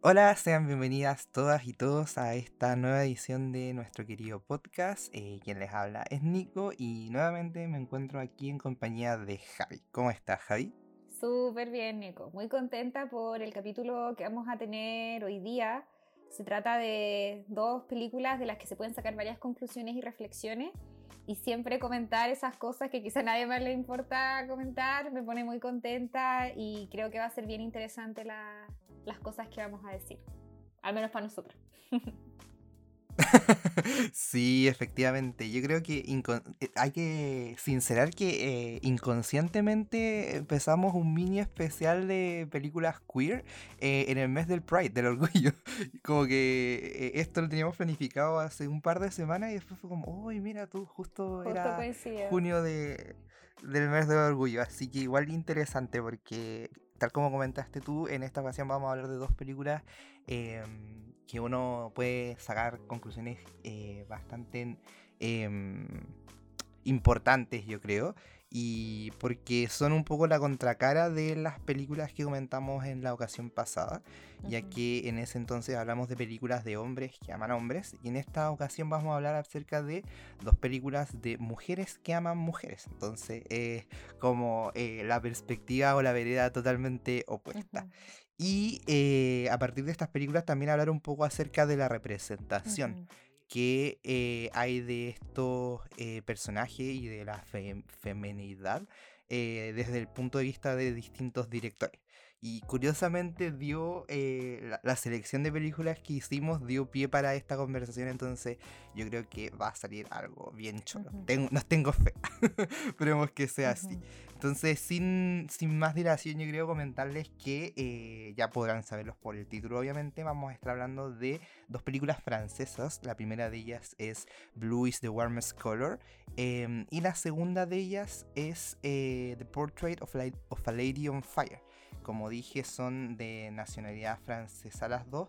Hola, sean bienvenidas todas y todos a esta nueva edición de nuestro querido podcast. Eh, quien les habla es Nico y nuevamente me encuentro aquí en compañía de Javi. ¿Cómo estás, Javi? Súper bien, Nico. Muy contenta por el capítulo que vamos a tener hoy día. Se trata de dos películas de las que se pueden sacar varias conclusiones y reflexiones. Y siempre comentar esas cosas que quizá a nadie más le importa comentar me pone muy contenta y creo que va a ser bien interesante las cosas que vamos a decir. Al menos para nosotros. sí, efectivamente. Yo creo que eh, hay que sincerar que eh, inconscientemente empezamos un mini especial de películas queer eh, en el mes del Pride, del orgullo. Como que esto lo teníamos planificado hace un par de semanas y después fue como, uy, mira tú, justo, era junio de, del mes del orgullo. Así que igual interesante porque tal como comentaste tú, en esta ocasión vamos a hablar de dos películas em, que uno puede sacar conclusiones eh, bastante em, importantes, yo creo y porque son un poco la contracara de las películas que comentamos en la ocasión pasada, ya que en ese entonces hablamos de películas de hombres que aman hombres y en esta ocasión vamos a hablar acerca de dos películas de mujeres que aman mujeres, entonces es como eh, la perspectiva o la vereda totalmente opuesta. Y eh, a partir de estas películas también hablar un poco acerca de la representación que eh, hay de estos eh, personajes y de la femenidad eh, desde el punto de vista de distintos directores. Y curiosamente dio la, selección de películas que hicimos dio pie para esta conversación, entonces yo creo que va a salir algo bien chulo. nos tengo fe, esperemos que sea así. Entonces, sin, más dilación, yo creo comentarles que eh, ya podrán saberlos por el título, obviamente. Vamos a estar hablando de dos películas francesas. La primera de ellas es Blue is the Warmest Color. Em, y la segunda de ellas es eh, The Portrait of, of a Lady on Fire. Como dije, son de nacionalidad francesa las dos.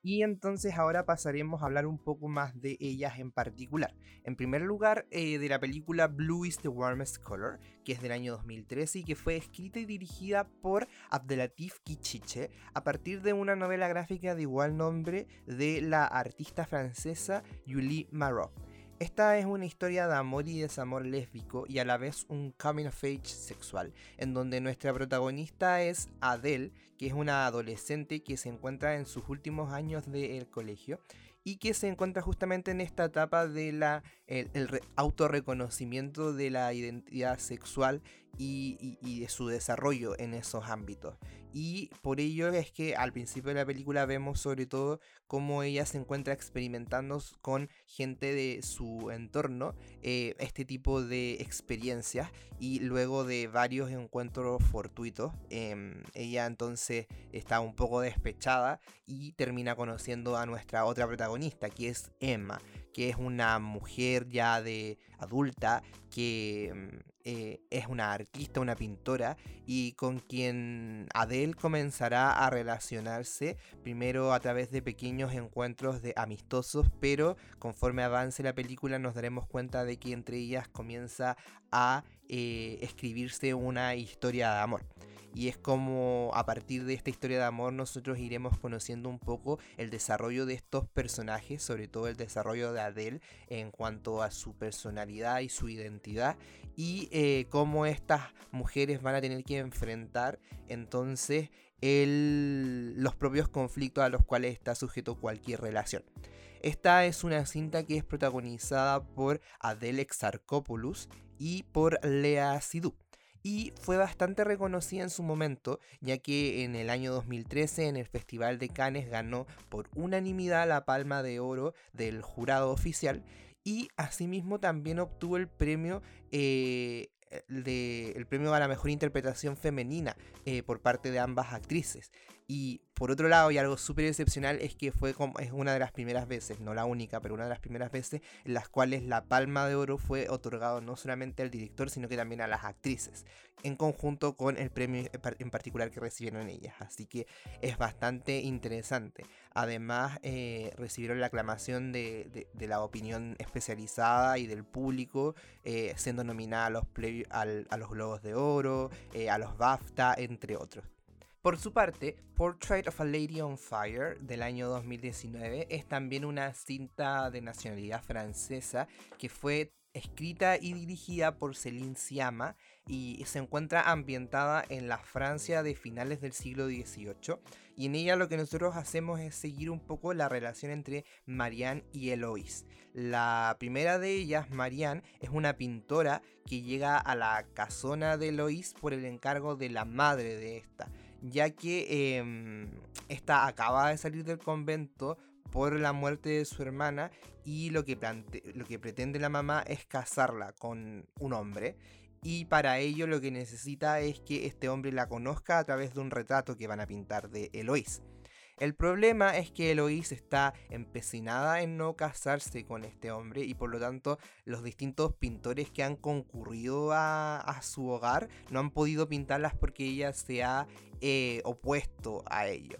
Y entonces ahora pasaremos a hablar un poco más de ellas en particular. En primer lugar, eh, de la película Blue is the Warmest Color, que es del año 2013 y que fue escrita y dirigida por Abdelatif Kichiche a partir de una novela gráfica de igual nombre de la artista francesa Julie Marot. Esta es una historia de amor y desamor lésbico y a la vez un coming of age sexual, en donde nuestra protagonista es Adele, que es una adolescente que se encuentra en sus últimos años del colegio y que se encuentra justamente en esta etapa de la el, autorreconocimiento de la identidad sexual y, de su desarrollo en esos ámbitos. Y por ello es que al principio de la película vemos sobre todo cómo ella se encuentra experimentando con gente de su entorno eh, este tipo de experiencias y luego de varios encuentros fortuitos, em, ella entonces está un poco despechada y termina conociendo a nuestra otra protagonista, que es Emma, que es una mujer ya de adulta que mm, eh, es una artista, una pintora y con quien Adele comenzará a relacionarse primero a través de pequeños encuentros de amistosos, pero conforme avance la película nos daremos cuenta de que entre ellas comienza a eh, escribirse una historia de amor. Y es como a partir de esta historia de amor nosotros iremos conociendo un poco el desarrollo de estos personajes, sobre todo el desarrollo de Adele en cuanto a su personalidad y su identidad y eh, cómo estas mujeres van a tener que enfrentar entonces los propios conflictos a los cuales está sujeto cualquier relación. Esta es una cinta que es protagonizada por Adele Exarchopoulos y por Lea Sidhu y fue bastante reconocida en su momento, ya que en el año 2013 en el Festival de Cannes ganó por unanimidad la Palma de Oro del jurado oficial y asimismo también obtuvo el premio eh, el premio a la mejor interpretación femenina eh, por parte de ambas actrices. Y por otro lado, y algo súper excepcional, es que fue como, es una de las primeras veces, no la única, pero una de las primeras veces en las cuales la Palma de Oro fue otorgado no solamente al director, sino que también a las actrices, en conjunto con el premio en particular que recibieron ellas. Así que es bastante interesante. Además, eh, recibieron la aclamación de, la opinión especializada y del público, eh, siendo nominada a los, a los Globos de Oro, eh, a los BAFTA, entre otros. Por su parte, Portrait of a Lady on Fire del año 2019 es también una cinta de nacionalidad francesa que fue escrita y dirigida por Céline Sciamma y se encuentra ambientada en la Francia de finales del siglo XVIII y en ella lo que nosotros hacemos es seguir un poco la relación entre Marianne y Eloise. La primera de ellas, Marianne, es una pintora que llega a la casona de Eloise por el encargo de la madre de esta, ya que em, esta acaba de salir del convento por la muerte de su hermana y lo que, lo que pretende la mamá es casarla con un hombre y para ello lo que necesita es que este hombre la conozca a través de un retrato que van a pintar de Eloís. El problema es que Eloís está empecinada en no casarse con este hombre y por lo tanto los distintos pintores que han concurrido a, su hogar no han podido pintarlas porque ella se ha eh, opuesto a ello.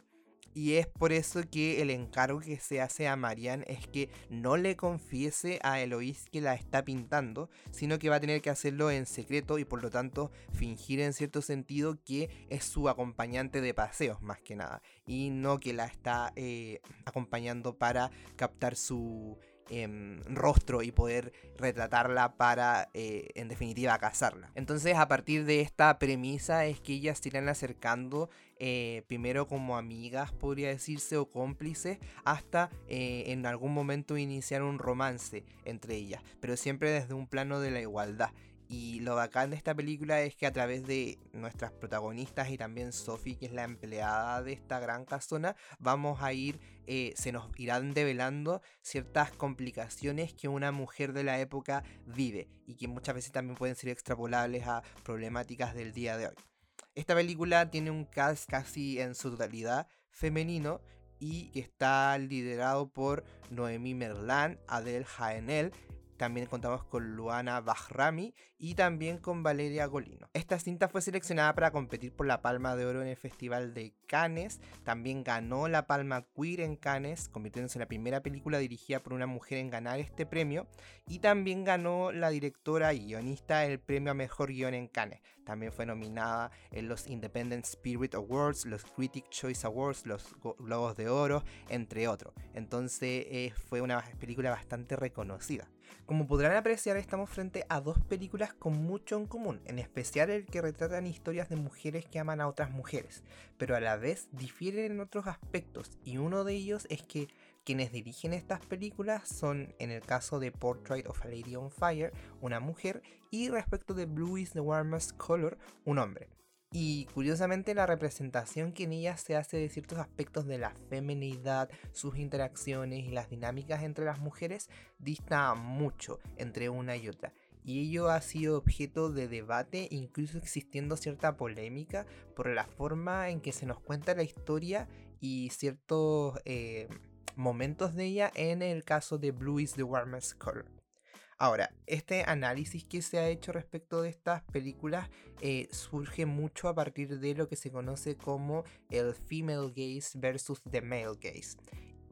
Y es por eso que el encargo que se hace a Marianne es que no le confiese a Eloís que la está pintando, sino que va a tener que hacerlo en secreto y por lo tanto fingir en cierto sentido que es su acompañante de paseos más que nada. Y no que la está eh, acompañando para captar su Em, rostro y poder retratarla para, eh, en definitiva, casarla. Entonces, a partir de esta premisa es que ellas se irán acercando eh, primero como amigas, podría decirse, o cómplices, hasta eh, en algún momento iniciar un romance entre ellas, pero siempre desde un plano de la igualdad. Y lo bacán de esta película es que a través de nuestras protagonistas y también Sophie, que es la empleada de esta gran casona, vamos a ir, eh, se nos irán develando ciertas complicaciones que una mujer de la época vive y que muchas veces también pueden ser extrapolables a problemáticas del día de hoy. Esta película tiene un cast casi en su totalidad femenino y está liderado por Noemí Merlan, Adele Haenel, también contamos con Luana Bahrami y también con Valeria Golino. Esta cinta fue seleccionada para competir por la Palma de Oro en el Festival de Cannes. También ganó la Palma Queer en Cannes, convirtiéndose en la primera película dirigida por una mujer en ganar este premio. Y también ganó la directora y guionista el premio a mejor guion en Cannes. También fue nominada en los Independent Spirit Awards, los Critic Choice Awards, los Globos de Oro, entre otros. Entonces eh, fue una película bastante reconocida. Como podrán apreciar, estamos frente a dos películas con mucho en común, en especial el que retratan historias de mujeres que aman a otras mujeres, pero a la vez difieren en otros aspectos, y uno de ellos es que quienes dirigen estas películas son, en el caso de Portrait of a Lady on Fire, una mujer, y respecto de Blue is the Warmest Color, un hombre. Y curiosamente la representación que en ella se hace de ciertos aspectos de la feminidad, sus interacciones y las dinámicas entre las mujeres dista mucho entre una y otra. Y ello ha sido objeto de debate, incluso existiendo cierta polémica por la forma en que se nos cuenta la historia y ciertos eh, momentos de ella en el caso de Blue is the Warmest Color. Ahora, este análisis que se ha hecho respecto de estas películas eh, surge mucho a partir de lo que se conoce como el female gaze versus the male gaze.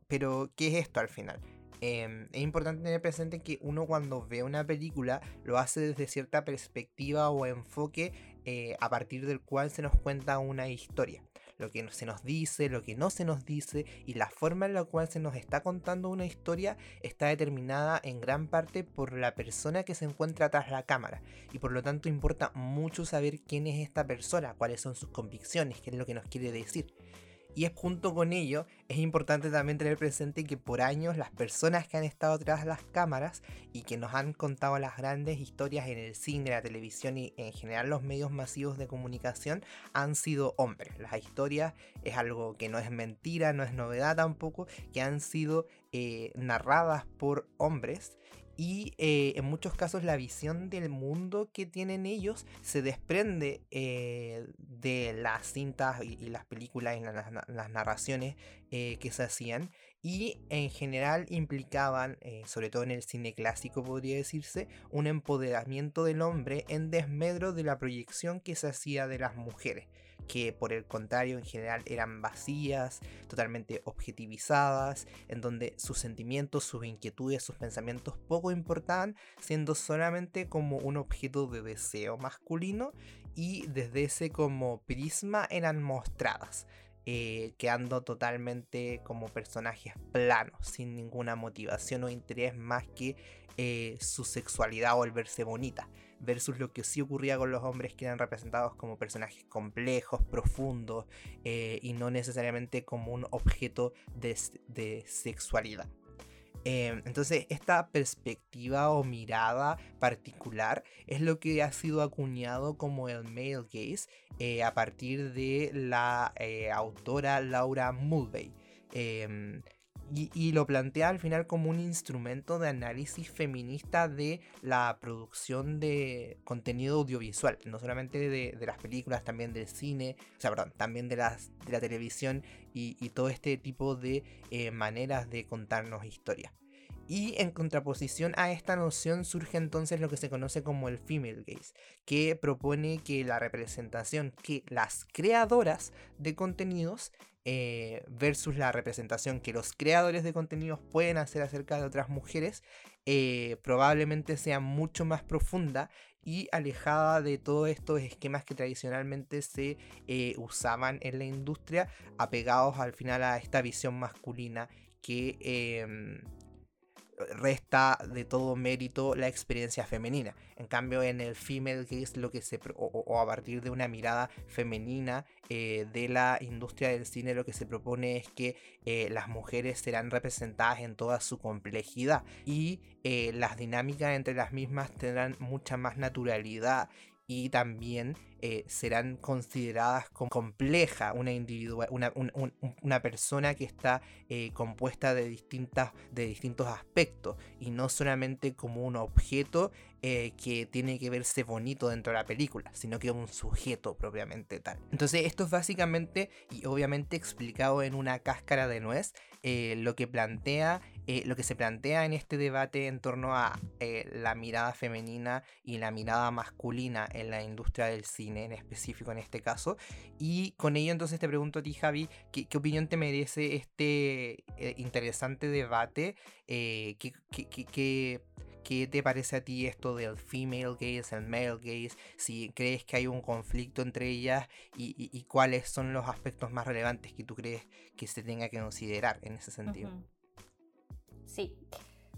Pero, ¿qué es esto al final? Em, es importante tener presente que uno cuando ve una película lo hace desde cierta perspectiva o enfoque eh, a partir del cual se nos cuenta una historia lo que se nos dice, lo que no se nos dice y la forma en la cual se nos está contando una historia está determinada en gran parte por la persona que se encuentra tras la cámara y por lo tanto importa mucho saber quién es esta persona, cuáles son sus convicciones, qué es lo que nos quiere decir. Y es junto con ello, es importante también tener presente que por años las personas que han estado tras de las cámaras y que nos han contado las grandes historias en el cine, la televisión y en general los medios masivos de comunicación han sido hombres. Las historias es algo que no es mentira, no es novedad tampoco, que han sido eh, narradas por hombres y eh, en muchos casos la visión del mundo que tienen ellos se desprende eh, de las cintas y, las películas y las, narraciones eh, que se hacían y en general implicaban, sobre todo en el cine clásico podría decirse, un empoderamiento del hombre en desmedro de la proyección que se hacía de las mujeres que por el contrario en general eran vacías, totalmente objetivizadas, en donde sus sentimientos, sus inquietudes, sus pensamientos poco importaban, siendo solamente como un objeto de deseo masculino y desde ese como prisma eran mostradas. Eh, quedando totalmente como personajes planos, sin ninguna motivación o interés más que eh, su sexualidad o el verse bonita, versus lo que sí ocurría con los hombres que eran representados como personajes complejos, profundos eh, y no necesariamente como un objeto de sexualidad. Em, entonces, esta perspectiva o mirada particular es lo que ha sido acuñado como el male gaze eh, a partir de la eh, autora Laura Mulvey. Y, lo plantea al final como un instrumento de análisis feminista de la producción de contenido audiovisual, no solamente de, las películas, también del cine, o sea, perdón, también de, las, de la televisión y, todo este tipo de eh, maneras de contarnos historias. Y en contraposición a esta noción surge entonces lo que se conoce como el female gaze, que propone que la representación que las creadoras de contenidos eh, versus la representación que los creadores de contenidos pueden hacer acerca de otras mujeres, eh, probablemente sea mucho más profunda y alejada de todos estos esquemas que tradicionalmente se eh, usaban en la industria, apegados al final a esta visión masculina que em, resta de todo mérito la experiencia femenina. En cambio, en el female gaze, lo que se, o, a partir de una mirada femenina eh, de la industria del cine, lo que se propone es que eh, las mujeres serán representadas en toda su complejidad y eh, las dinámicas entre las mismas tendrán mucha más naturalidad y también eh, serán consideradas como compleja una, una, una persona que está eh, compuesta de, distintas, de distintos aspectos y no solamente como un objeto eh, que tiene que verse bonito dentro de la película, sino que un sujeto propiamente tal. Entonces esto es básicamente y obviamente explicado en una cáscara de nuez lo que plantea eh, lo que se plantea en este debate en torno a eh, la mirada femenina y la mirada masculina en la industria del cine, en específico en este caso. Y con ello entonces te pregunto a ti, Javi, ¿qué, opinión te merece este eh, interesante debate? ¿qué, qué, te parece a ti esto del female gaze, el male gaze? Si crees que hay un conflicto entre ellas y, cuáles son los aspectos más relevantes que tú crees que se tenga que considerar en ese sentido. Sí.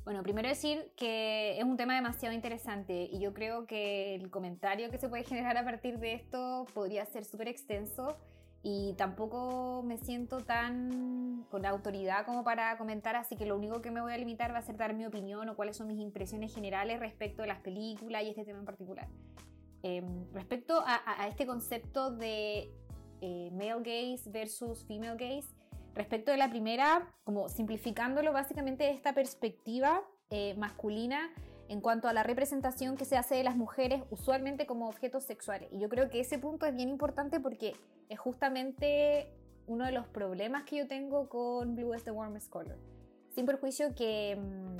Bueno, primero decir que es un tema demasiado interesante y yo creo que el comentario que se puede generar a partir de esto podría ser súper extenso y tampoco me siento tan con autoridad como para comentar, así que lo único que me voy a limitar va a ser dar mi opinión o cuáles son mis impresiones generales respecto de las películas y este tema en particular. Em, respecto a, este concepto de eh, male gaze versus female gaze, Respecto de la primera, como simplificándolo, básicamente esta perspectiva eh, masculina en cuanto a la representación que se hace de las mujeres usualmente como objetos sexuales. Y yo creo que ese punto es bien importante porque es justamente uno de los problemas que yo tengo con Blue is the Warmest Color. Sin perjuicio que mm,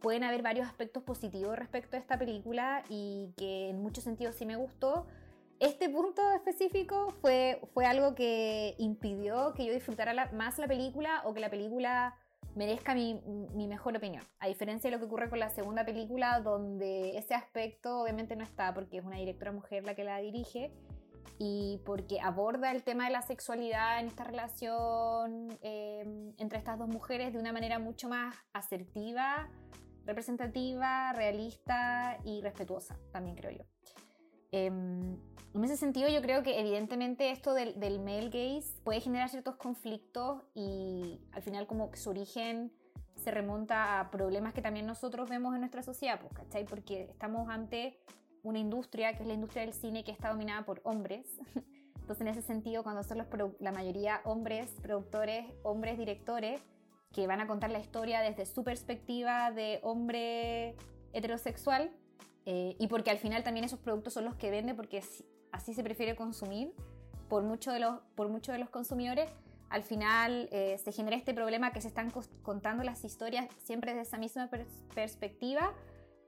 pueden haber varios aspectos positivos respecto a esta película y que en muchos sentidos sí me gustó, este punto específico fue, fue algo que impidió que yo disfrutara más la película o que la película merezca mi, mi, mejor opinión. A diferencia de lo que ocurre con la segunda película, donde ese aspecto obviamente no está, porque es una directora mujer la que la dirige y porque aborda el tema de la sexualidad en esta relación em, entre estas dos mujeres de una manera mucho más asertiva, representativa, realista y respetuosa, también creo yo. Em, en ese sentido, yo creo que evidentemente esto del, del male gaze puede generar ciertos conflictos y al final como su origen se remonta a problemas que también nosotros vemos en nuestra sociedad, pues, ¿cachai? Porque estamos ante una industria que es la industria del cine que está dominada por hombres. Entonces, en ese sentido, cuando son los la mayoría hombres productores, hombres directores, que van a contar la historia desde su perspectiva de hombre heterosexual, eh, y porque al final también esos productos son los que vende, porque así se prefiere consumir por muchos de los, mucho de los consumidores, al final eh, se genera este problema que se están contando las historias siempre desde esa misma perspectiva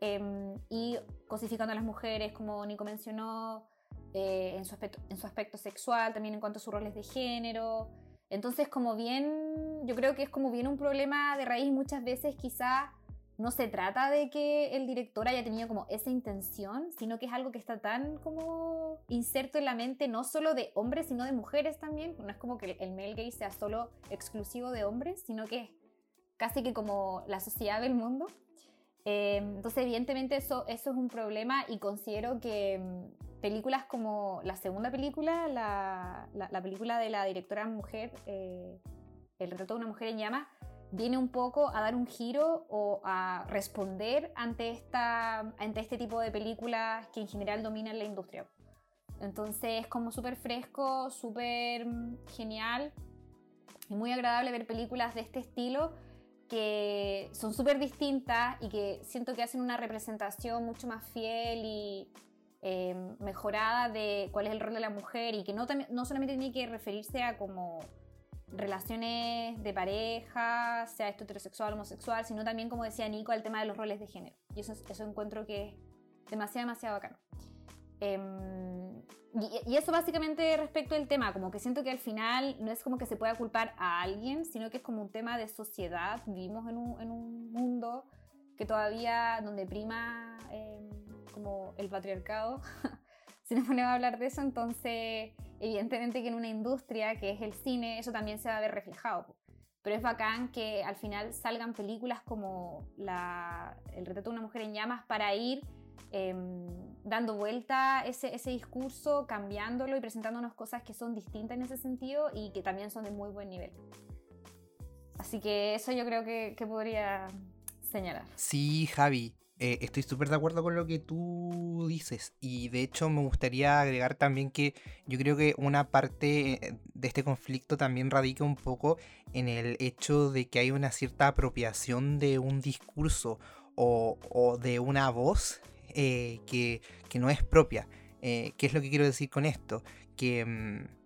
em, y cosificando a las mujeres, como Nico mencionó, eh, en, su aspecto, en su aspecto sexual, también en cuanto a sus roles de género. Entonces, como bien, yo creo que es como bien un problema de raíz muchas veces quizá no se trata de que el director haya tenido como esa intención, sino que es algo que está tan como inserto en la mente no solo de hombres, sino de mujeres también. No es como que el male gay sea solo exclusivo de hombres, sino que es casi que como la sociedad del mundo. Eh, entonces, evidentemente, eso, eso es un problema y considero que mm, películas como la segunda película, la, la, película de la directora mujer, eh, El retrato de una mujer en llamas, viene un poco a dar un giro o a responder ante, esta, ante este tipo de películas que en general dominan la industria. Entonces es como súper fresco, súper genial y muy agradable ver películas de este estilo que son súper distintas y que siento que hacen una representación mucho más fiel y eh, mejorada de cuál es el rol de la mujer y que no, no solamente tiene que referirse a como relaciones de pareja, sea esto heterosexual, homosexual, sino también, como decía Nico, el tema de los roles de género. Y eso, eso encuentro que es demasiado, demasiado bacano. Em, y, eso básicamente respecto al tema, como que siento que al final no es como que se pueda culpar a alguien, sino que es como un tema de sociedad. Vivimos en un, en un mundo que todavía, donde prima em, como el patriarcado, si nos ponemos a hablar de eso, entonces evidentemente que en una industria que es el cine, eso también se va a ver reflejado. Pero es bacán que al final salgan películas como El retrato de una mujer en llamas para ir em, dando vuelta ese, ese discurso, cambiándolo y presentándonos cosas que son distintas en ese sentido y que también son de muy buen nivel. Así que eso yo creo que, que podría señalar. Sí, Javi. Eh, estoy súper de acuerdo con lo que tú dices y de hecho me gustaría agregar también que yo creo que una parte eh, de este conflicto también radica un poco en el hecho de que hay una cierta apropiación de un discurso o, de una voz eh, que, no es propia. ¿Qué es lo que quiero decir con esto? Que mm,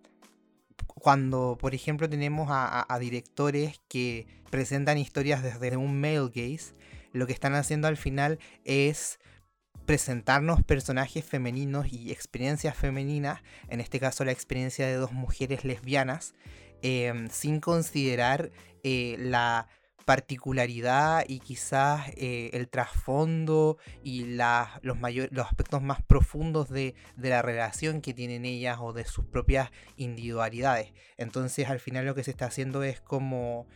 cuando, por ejemplo, tenemos a, directores que presentan historias desde un male gaze, lo que están haciendo al final es presentarnos personajes femeninos y experiencias femeninas, en este caso la experiencia de dos mujeres lesbianas, em, sin considerar eh, la particularidad y quizás eh, el trasfondo y los, aspectos más profundos de, la relación que tienen ellas o de sus propias individualidades. Entonces al final lo que se está haciendo es como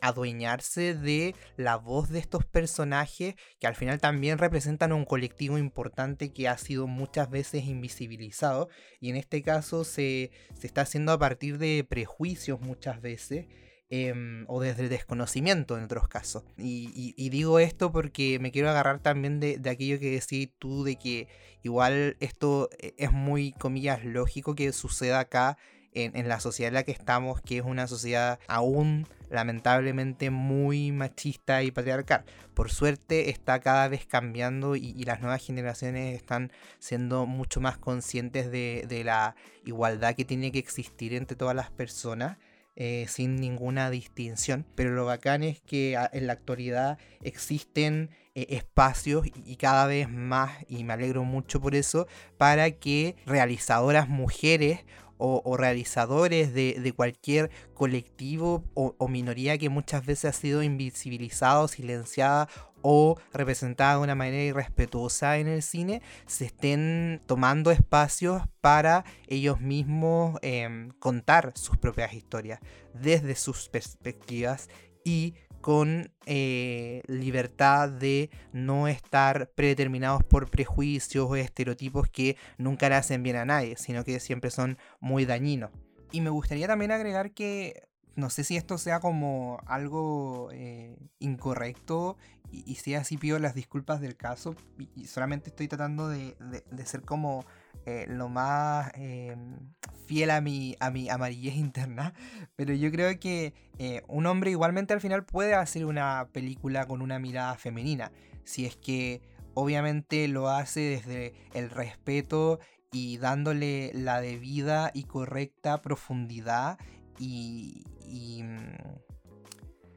adueñarse de la voz de estos personajes que al final también representan un colectivo importante que ha sido muchas veces invisibilizado y en este caso se, está haciendo a partir de prejuicios muchas veces. Em, o desde el desconocimiento en otros casos. Y, digo esto porque me quiero agarrar también de, de, aquello que decís tú, de que igual esto eh, es muy, comillas, lógico que suceda acá en, la sociedad en la que estamos, que es una sociedad aún lamentablemente muy machista y patriarcal. Por suerte está cada vez cambiando y, las nuevas generaciones están siendo mucho más conscientes de, la igualdad que tiene que existir entre todas las personas. Eh, sin ninguna distinción. Pero lo bacán es que en la actualidad existen eh, espacios y cada vez más, y me alegro mucho por eso, para que realizadoras mujeres o, realizadores de, cualquier colectivo o, minoría que muchas veces ha sido invisibilizado, silenciada o representada de una manera irrespetuosa en el cine, se estén tomando espacios para ellos mismos em, contar sus propias historias desde sus perspectivas y con eh, libertad de no estar predeterminados por prejuicios o estereotipos que nunca le hacen bien a nadie, sino que siempre son muy dañinos. Y me gustaría también agregar que no sé si esto sea como algo eh, incorrecto y, si así pido las disculpas del caso y, solamente estoy tratando de, ser como eh, lo más em, fiel a mi, a mi amarillez interna, pero yo creo que eh, un hombre igualmente al final puede hacer una película con una mirada femenina, si es que obviamente lo hace desde el respeto y dándole la debida y correcta profundidad y, y, mm,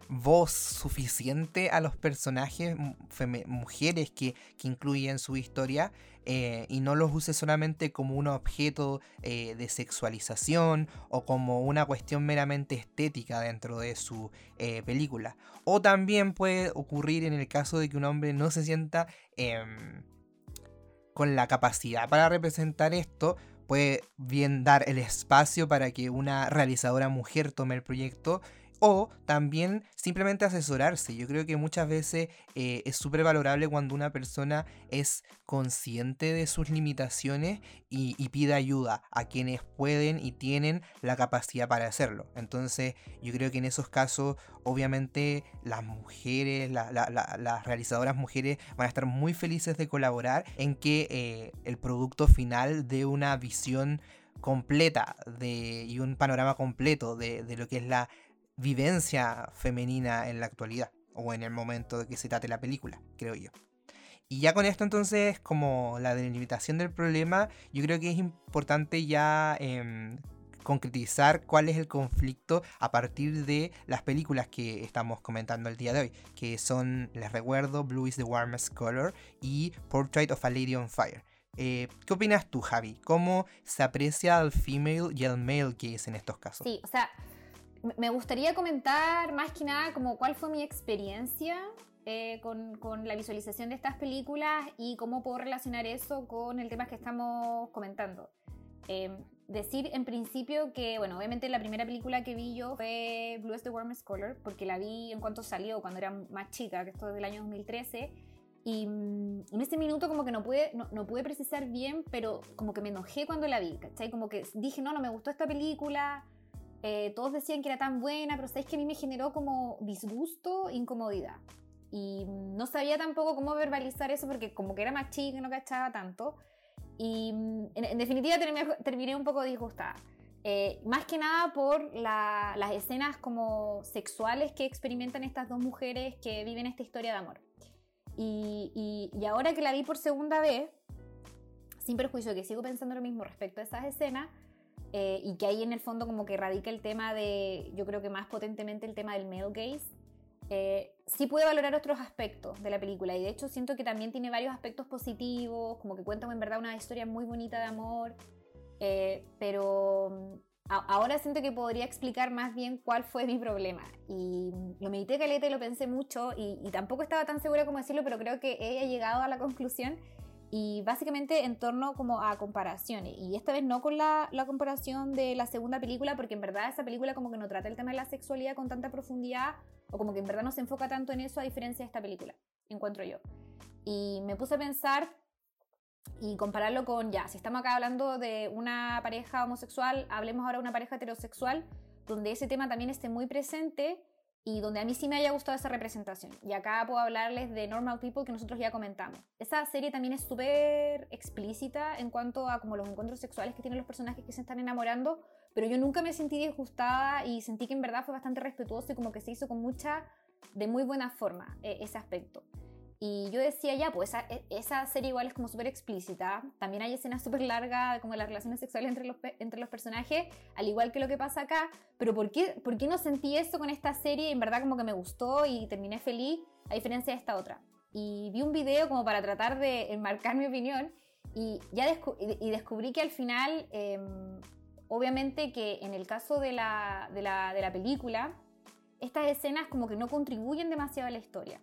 voz suficiente a los personajes mujeres que, que incluye en su historia eh, y no los use solamente como un objeto eh, de sexualización o como una cuestión meramente estética dentro de su eh, película. O también puede ocurrir en el caso de que un hombre no se sienta em, con la capacidad para representar esto, puede bien dar el espacio para que una realizadora mujer tome el proyecto o también simplemente asesorarse. Yo creo que muchas veces eh, es súper valorable cuando una persona es consciente de sus limitaciones y, pide ayuda a quienes pueden y tienen la capacidad para hacerlo. Entonces yo creo que en esos casos obviamente las mujeres, las realizadoras mujeres van a estar muy felices de colaborar en que eh, el producto final dé una visión completa de, y un panorama completo de lo que es la vivencia femenina en la actualidad o en el momento de que se trate la película, creo yo. Y ya con esto entonces, como la delimitación del problema, yo creo que es importante ya em, concretizar cuál es el conflicto a partir de las películas que estamos comentando el día de hoy, que son, les recuerdo, Blue is the Warmest Color y Portrait of a Lady on Fire. Eh, ¿Qué opinas tú, Javi? ¿Cómo se aprecia al female y al male gaze en estos casos? Sí, o sea, me gustaría comentar más que nada como cuál fue mi experiencia eh, con, la visualización de estas películas y cómo puedo relacionar eso con el tema que estamos comentando. Em, decir en principio que, bueno, obviamente la primera película que vi yo fue Blue is the Warmest Color, porque la vi en cuanto salió, cuando era más chica, que esto es del año 2013. Y mm, en ese minuto como que no pude, no, no, pude precisar bien, pero como que me enojé cuando la vi, ¿cachai? Como que dije, no, no me gustó esta película, eh, todos decían que era tan buena, pero sabéis que a mí me generó como disgusto, incomodidad. Y no sabía tampoco cómo verbalizar eso porque como que era más chica y no cachaba tanto. Y en, definitiva terminé, un poco disgustada. Eh, más que nada por las escenas como sexuales que experimentan estas dos mujeres que viven esta historia de amor. Y, y ahora que la vi por segunda vez, sin perjuicio que sigo pensando lo mismo respecto a esas escenas, eh, y que ahí en el fondo como que radica el tema de, yo creo que más potentemente el tema del male gaze, eh, sí puede valorar otros aspectos de la película. Y de hecho siento que también tiene varios aspectos positivos, como que cuenta en verdad una historia muy bonita de amor, eh, pero mm, ahora siento que podría explicar más bien cuál fue mi problema. Y lo medité caleta y lo pensé mucho y, y tampoco estaba tan segura como decirlo, pero creo que he llegado a la conclusión y básicamente en torno como a comparaciones. Y esta vez no con la, la, comparación de la segunda película, porque en verdad esa película como que no trata el tema de la sexualidad con tanta profundidad, o como que en verdad no se enfoca tanto en eso a diferencia de esta película, encuentro yo. Y me puse a pensar y compararlo con, ya, si estamos acá hablando de una pareja homosexual, hablemos ahora de una pareja heterosexual, donde ese tema también esté muy presente y donde a mí sí me haya gustado esa representación. Y acá puedo hablarles de Normal People que nosotros ya comentamos. Esa serie también es súper explícita en cuanto a como los encuentros sexuales que tienen los personajes que se están enamorando, pero yo nunca me sentí disgustada y sentí que en verdad fue bastante respetuoso y como que se hizo con mucha, de muy buena forma eh, ese aspecto. Y yo decía, ya, pues esa, e, esa serie igual es como súper explícita. También hay escenas súper largas como las relaciones sexuales entre los, entre los personajes, al igual que lo que pasa acá. Pero ¿por qué, ¿por qué no sentí eso con esta serie? En verdad como que me gustó y terminé feliz, a diferencia de esta otra. Y vi un video como para tratar de enmarcar mi opinión y ya y descubrí que al final, em, obviamente que en el caso de la, de, la, de la película, estas escenas como que no contribuyen demasiado a la historia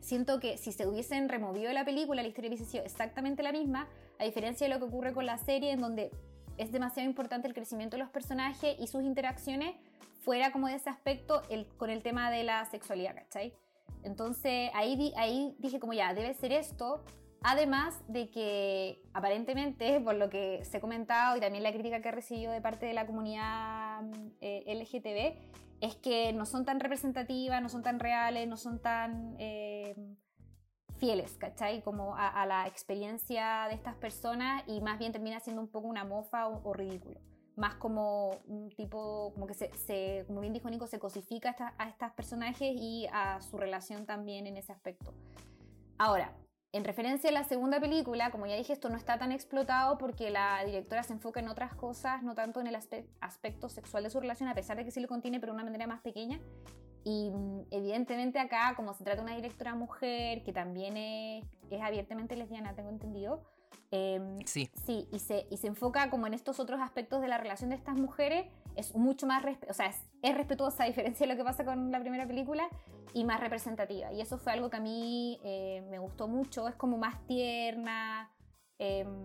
siento que si se hubiesen removido de la película, la historia hubiese sido exactamente la misma, a diferencia de lo que ocurre con la serie, en donde es demasiado importante el crecimiento de los personajes y sus interacciones, fuera como de ese aspecto el, con el tema de la sexualidad, ¿cachai? Entonces ahí, ahí dije como ya, debe ser esto, además de que aparentemente, por lo que se ha comentado y también la crítica que he recibido de parte de la comunidad eh, LGTB, es que no son tan representativas, no son tan reales, no son tan eh, fieles, ¿cachai? Como a, la experiencia de estas personas y más bien termina siendo un poco una mofa o, ridículo. Más como un tipo, como que se, como bien dijo Nico, se cosifica a, a estos personajes y a su relación también en ese aspecto. Ahora, en referencia a la segunda película, como ya dije, esto no está tan explotado porque la directora se enfoca en otras cosas, no tanto en el aspecto sexual de su relación, a pesar de que sí lo contiene, pero de una manera más pequeña. Y mm, evidentemente acá, como se trata de una directora mujer, que también es, es abiertamente lesbiana, tengo entendido, em, Sí, Sí, y se, y se enfoca como en estos otros aspectos de la relación de estas mujeres. Es mucho más, o sea, es, es respetuosa a diferencia de lo que pasa con la primera película y más representativa. Y eso fue algo que a mí eh, me gustó mucho. Es como más tierna, em,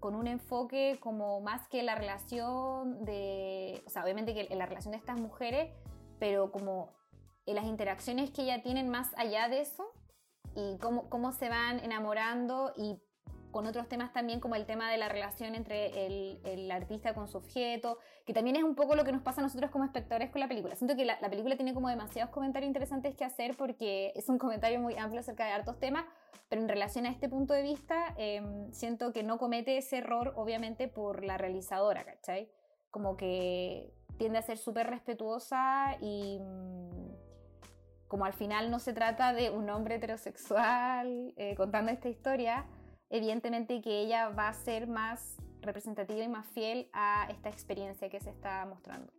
con un enfoque como más que la relación de, o sea, obviamente que en la relación de estas mujeres, pero como en las interacciones que ella tienen más allá de eso y cómo, cómo se van enamorando y con otros temas también como el tema de la relación entre el, el artista con su objeto, que también es un poco lo que nos pasa a nosotros como espectadores con la película. Siento que la, la película tiene como demasiados comentarios interesantes que hacer porque es un comentario muy amplio acerca de hartos temas, pero en relación a este punto de vista eh, siento que no comete ese error obviamente por la realizadora, ¿cachai? Como que tiende a ser súper respetuosa y... mm, como al final no se trata de un hombre heterosexual eh, contando esta historia, evidentemente que ella va a ser más representativa y más fiel a esta experiencia que se está mostrando.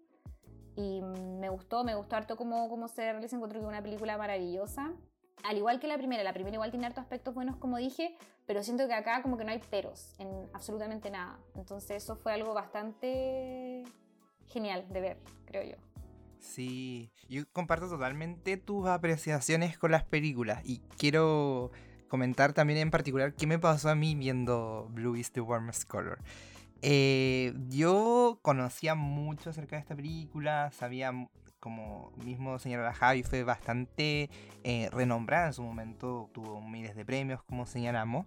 Y mm, me gustó, me gustó harto cómo, cómo se realiza, encuentro que una película maravillosa. Al igual que la primera, la primera igual tiene hartos aspectos buenos como dije, pero siento que acá como que no hay peros en absolutamente nada. Entonces eso fue algo bastante genial de ver, creo yo. sí. Yo comparto totalmente tus apreciaciones con las películas y quiero comentar también en particular qué me pasó a mí viendo Blue is the Warmest Color. Eh, yo conocía mucho acerca de esta película, sabía, como mismo señalaba Javi, fue bastante eh, renombrada en su momento, tuvo miles de premios, como señalamos.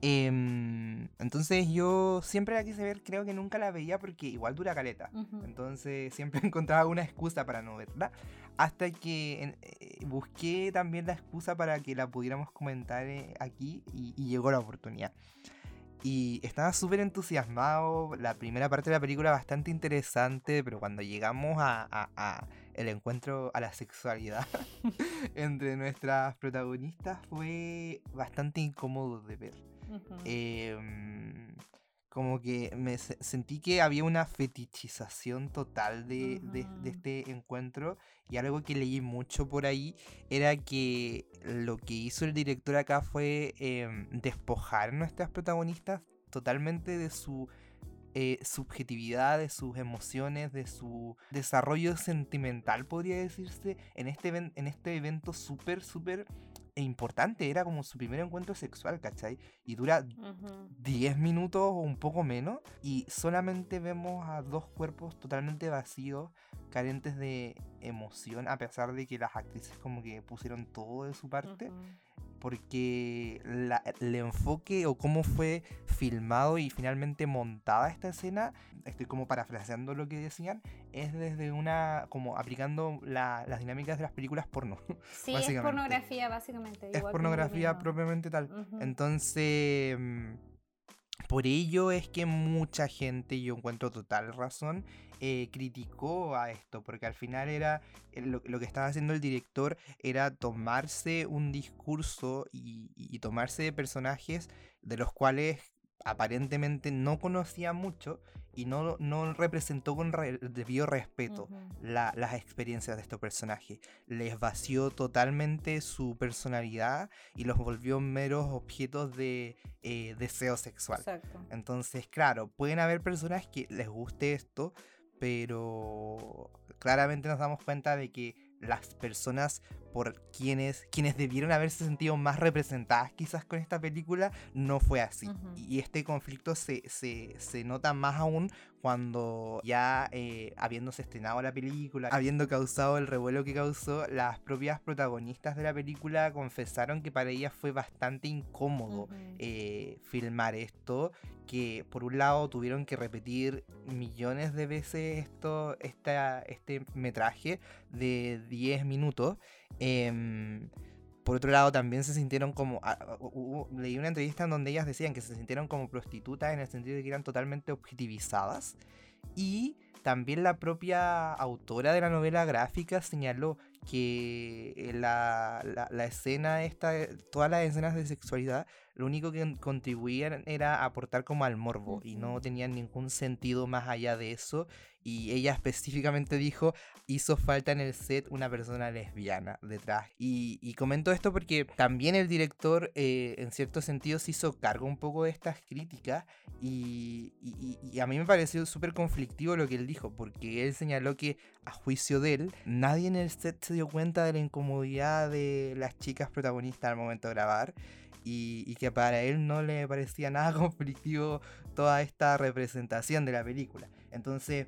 Em, entonces yo siempre la quise ver, creo que nunca la veía porque igual dura caleta. Ujú. Entonces siempre encontraba una excusa para no verla. Hasta que en- eh, busqué también la excusa para que la pudiéramos comentar eh, aquí y, y llegó la oportunidad. Y estaba súper entusiasmado. La primera parte de la película bastante interesante, pero cuando llegamos a, a- a el encuentro a la sexualidad entre nuestras protagonistas fue bastante incómodo de ver. Em, como que me se- sentí que había una fetichización total de, de- de Ujú. este encuentro y algo que leí mucho por ahí era que lo que hizo el director acá fue em, despojar a nuestras protagonistas totalmente de su eh, subjetividad, de sus emociones, de su desarrollo sentimental, podría decirse, en este, en este evento súper, súper importante. Era como su primer encuentro sexual, ¿cachai? Y dura Ujú. 10 minutos o un poco menos y solamente vemos a dos cuerpos totalmente vacíos, carentes de emoción, a pesar de que las actrices como que pusieron todo de su parte. Porque la- el enfoque o cómo fue filmado y finalmente montada esta escena, estoy como parafraseando lo que decían, es desde una, como aplicando la- las dinámicas de las películas porno. Sí, es pornografía, básicamente. es igual lo pornografía propiamente tal. Entonces, mm, por ello es que mucha gente, yo encuentro total razón, eh, criticó a esto, porque al final era eh, lo, lo que estaba haciendo el director era tomarse un discurso y, y tomarse de personajes de los cuales aparentemente no conocía mucho y no, no representó con re- debido respeto la- las experiencias de estos personajes. Les vació totalmente su personalidad y los volvió meros objetos de eh, deseo sexual. Exacto. Entonces, claro, pueden haber personas que les guste esto, pero claramente nos damos cuenta de que las personas por quienes, quienes debieron haberse sentido más representadas quizás con esta película, no fue así. Ujú. Y este conflicto se, se, se nota más aún cuando ya eh, habiéndose estrenado la película, habiendo causado el revuelo que causó, las propias protagonistas de la película confesaron que para ellas fue bastante incómodo eh, filmar esto, que por un lado tuvieron que repetir millones de veces esto, esta, este metraje de 10 minutos. Em, por otro lado, también se sintieron como. ah, ah, leí una entrevista en donde ellas decían que se sintieron como prostitutas en el sentido de que eran totalmente objetivizadas. Y también la propia autora de la novela gráfica señaló que la, la- la escena esta, eh, todas las escenas de sexualidad lo único que contribuían era aportar como al morbo y no tenían ningún sentido más allá de eso. Y ella específicamente dijo, hizo falta en el set una persona lesbiana detrás. Y, comento esto porque también el director eh, en cierto sentido se hizo cargo un poco de estas críticas y, y a mí me pareció súper conflictivo lo que él dijo, porque él señaló que a juicio de él, nadie en el set se dio cuenta de la incomodidad de las chicas protagonistas al momento de grabar y, que para él no le parecía nada conflictivo toda esta representación de la película. Entonces,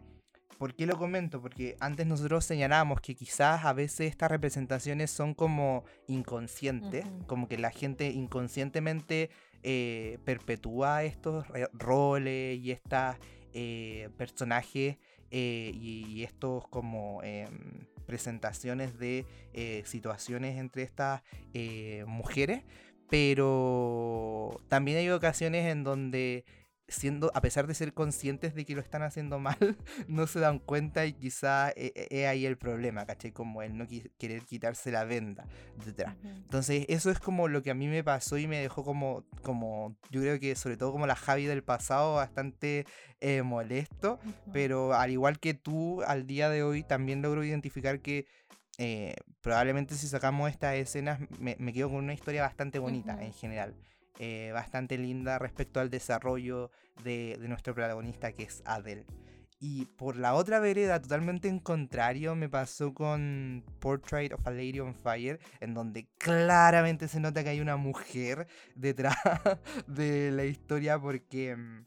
¿por qué lo comento? Porque antes nosotros señalábamos que quizás a veces estas representaciones son como inconscientes, como que la gente inconscientemente eh, perpetúa estos roles y estos eh, personajes eh, y, estos como em, presentaciones de situaciones entre estas mujeres pero también hay ocasiones en donde siendo, a pesar de ser conscientes de que lo están haciendo mal, no se dan cuenta y quizá es, e, e ahí el problema, ¿cachai? Como el no querer quitarse la venda detrás. Entonces, eso es como lo que a mí me pasó y me dejó como, como yo creo que sobre todo como la Javi del pasado, bastante eh, molesto, pero al igual que tú, al día de hoy también logro identificar que eh, probablemente si sacamos estas escenas me, quedo con una historia bastante bonita en general. Eh, bastante linda respecto al desarrollo de, nuestro protagonista que es Adele. Y por la otra vereda, totalmente en contrario, me pasó con Portrait of a Lady on Fire, en donde claramente se nota que hay una mujer detrás de la historia porque mm,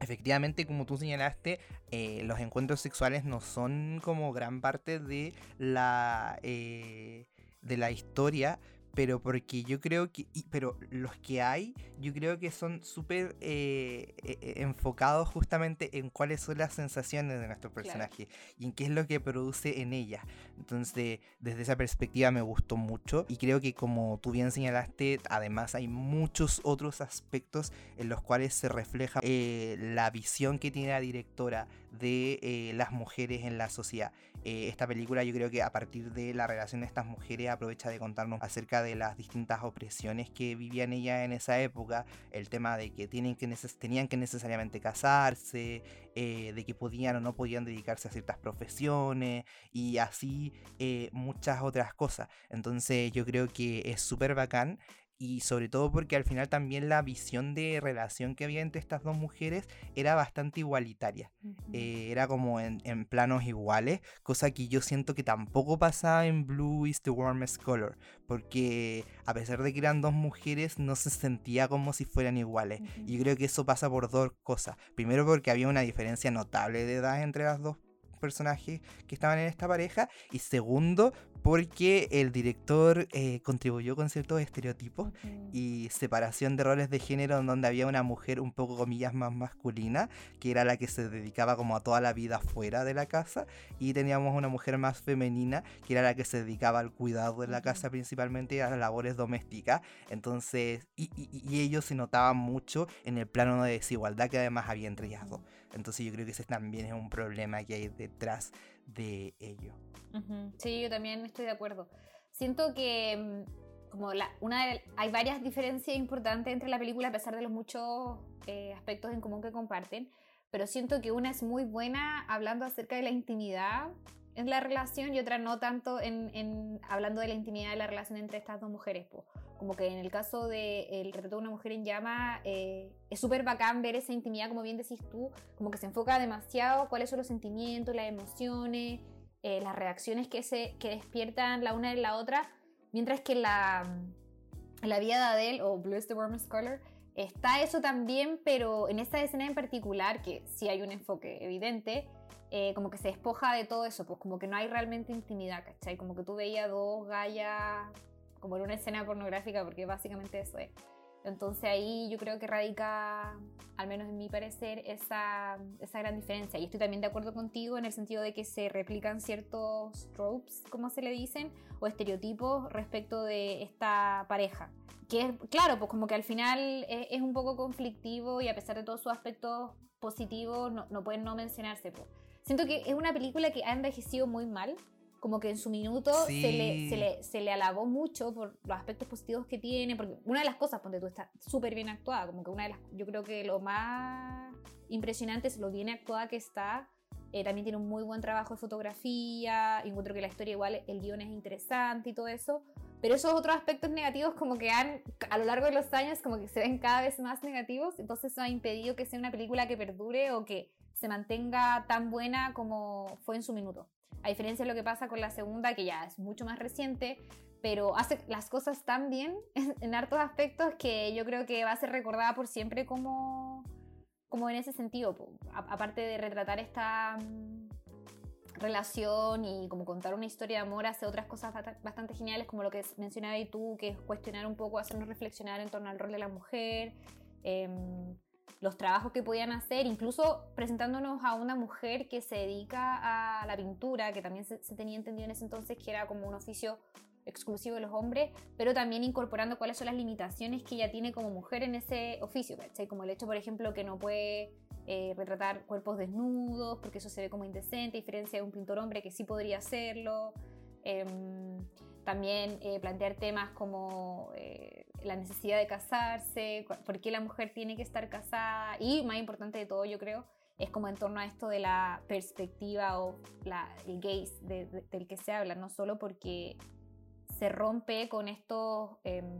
Efectivamente, como tú señalaste, eh, los encuentros sexuales no son como gran parte de la, eh, de la historia, pero porque yo creo que, pero los que hay, yo creo que son súper eh, eh, eh, enfocados justamente en cuáles son las sensaciones de nuestro personaje y en qué es lo que produce en ella. Entonces, desde esa perspectiva me gustó mucho y creo que como tú bien señalaste, además hay muchos otros aspectos en los cuales se refleja la visión que tiene la directora de las mujeres en la sociedad. esta película yo creo que a partir de la relación de estas mujeres aprovecha de contarnos acerca de de las distintas opresiones que vivían ella en esa época, el tema de que, tienen que tenían que necesariamente casarse, eh, de que podían o no podían dedicarse a ciertas profesiones y así eh, muchas otras cosas. Entonces yo creo que es súper bacán y sobre todo porque al final también la visión de relación que había entre estas dos mujeres era bastante igualitaria. Eh, era como en, planos iguales, cosa que yo siento que tampoco pasaba en Blue is the Warmest Color, porque a pesar de que eran dos mujeres, no se sentía como si fueran iguales. Y yo creo que eso pasa por dos cosas. Primero porque había una diferencia notable de edad entre las dos personajes que estaban en esta pareja. Y segundo, porque el director eh, contribuyó con ciertos estereotipos y separación de roles de género en donde había una mujer un poco comillas más masculina, que era la que se dedicaba como a toda la vida fuera de la casa, y teníamos una mujer más femenina, que era la que se dedicaba al cuidado de la casa principalmente y a las labores domésticas. Entonces, y, y ellos se notaban mucho en el plano de desigualdad que además había entre ellas dos. Entonces yo creo que ese también es un problema que hay detrás de ello. Sí, yo también estoy de acuerdo. Siento que mm, como la, una hay varias diferencias importantes entre la película a pesar de los muchos eh, aspectos en común que comparten, pero siento que una es muy buena hablando acerca de la intimidad en la relación y otra no tanto en, hablando de la intimidad de la relación entre estas dos mujeres. Como que en el caso del el retrato de una mujer en llama, eh, es súper bacán ver esa intimidad, como bien decís tú, como que se enfoca demasiado cuáles son los sentimientos, las emociones, eh, las reacciones que, se, que despiertan la una en la otra, mientras que la, la vida de Adele o Blues the Warmest Color está eso también, pero en esta escena en particular, que sí hay un enfoque evidente, eh, como que se despoja de todo eso, pues como que no hay realmente intimidad, ¿cachai? Como que tú veías dos gallas como en una escena pornográfica, porque básicamente eso es. Entonces ahí yo creo que radica, al menos en mi parecer, esa, esa, gran diferencia. Y estoy también de acuerdo contigo en el sentido de que se replican ciertos tropes, como se le dicen, o estereotipos respecto de esta pareja. Que es, claro, pues como que al final es, un poco conflictivo y a pesar de todos sus aspectos positivos, no, no pueden no mencionarse. Pues. Siento que es una película que ha envejecido muy mal como que en su minuto se, le, se, le, se, le, alabó mucho por los aspectos positivos que tiene, porque una de las cosas, ponte tú, está súper bien actuada, como que una de las, yo creo que lo más impresionante es lo bien actuada que está, eh, también tiene un muy buen trabajo de fotografía, encuentro que la historia igual, el guion es interesante y todo eso, pero esos otros aspectos negativos como que han, a lo largo de los años, como que se ven cada vez más negativos, entonces eso ha impedido que sea una película que perdure o que se mantenga tan buena como fue en su minuto. A diferencia de lo que pasa con la segunda, que ya es mucho más reciente, pero hace las cosas tan bien en, hartos aspectos que yo creo que va a ser recordada por siempre como, como en ese sentido. aparte de retratar esta mm, relación y como contar una historia de amor, hace otras cosas bastante geniales, como lo que mencionabas tú, que es cuestionar un poco, hacernos reflexionar en torno al rol de la mujer. Em, los trabajos que podían hacer, incluso presentándonos a una mujer que se dedica a la pintura, que también se, tenía entendido en ese entonces que era como un oficio exclusivo de los hombres, pero también incorporando cuáles son las limitaciones que ella tiene como mujer en ese oficio, Como el hecho, por ejemplo, que no puede eh, retratar cuerpos desnudos, porque eso se ve como indecente, a diferencia de un pintor hombre que sí podría hacerlo. Em, también eh, plantear temas como eh, la necesidad de casarse, por qué la mujer tiene que estar casada y más importante de todo yo creo es como en torno a esto de la perspectiva o la, el gaze del que se habla, no solo porque se rompe con estos em,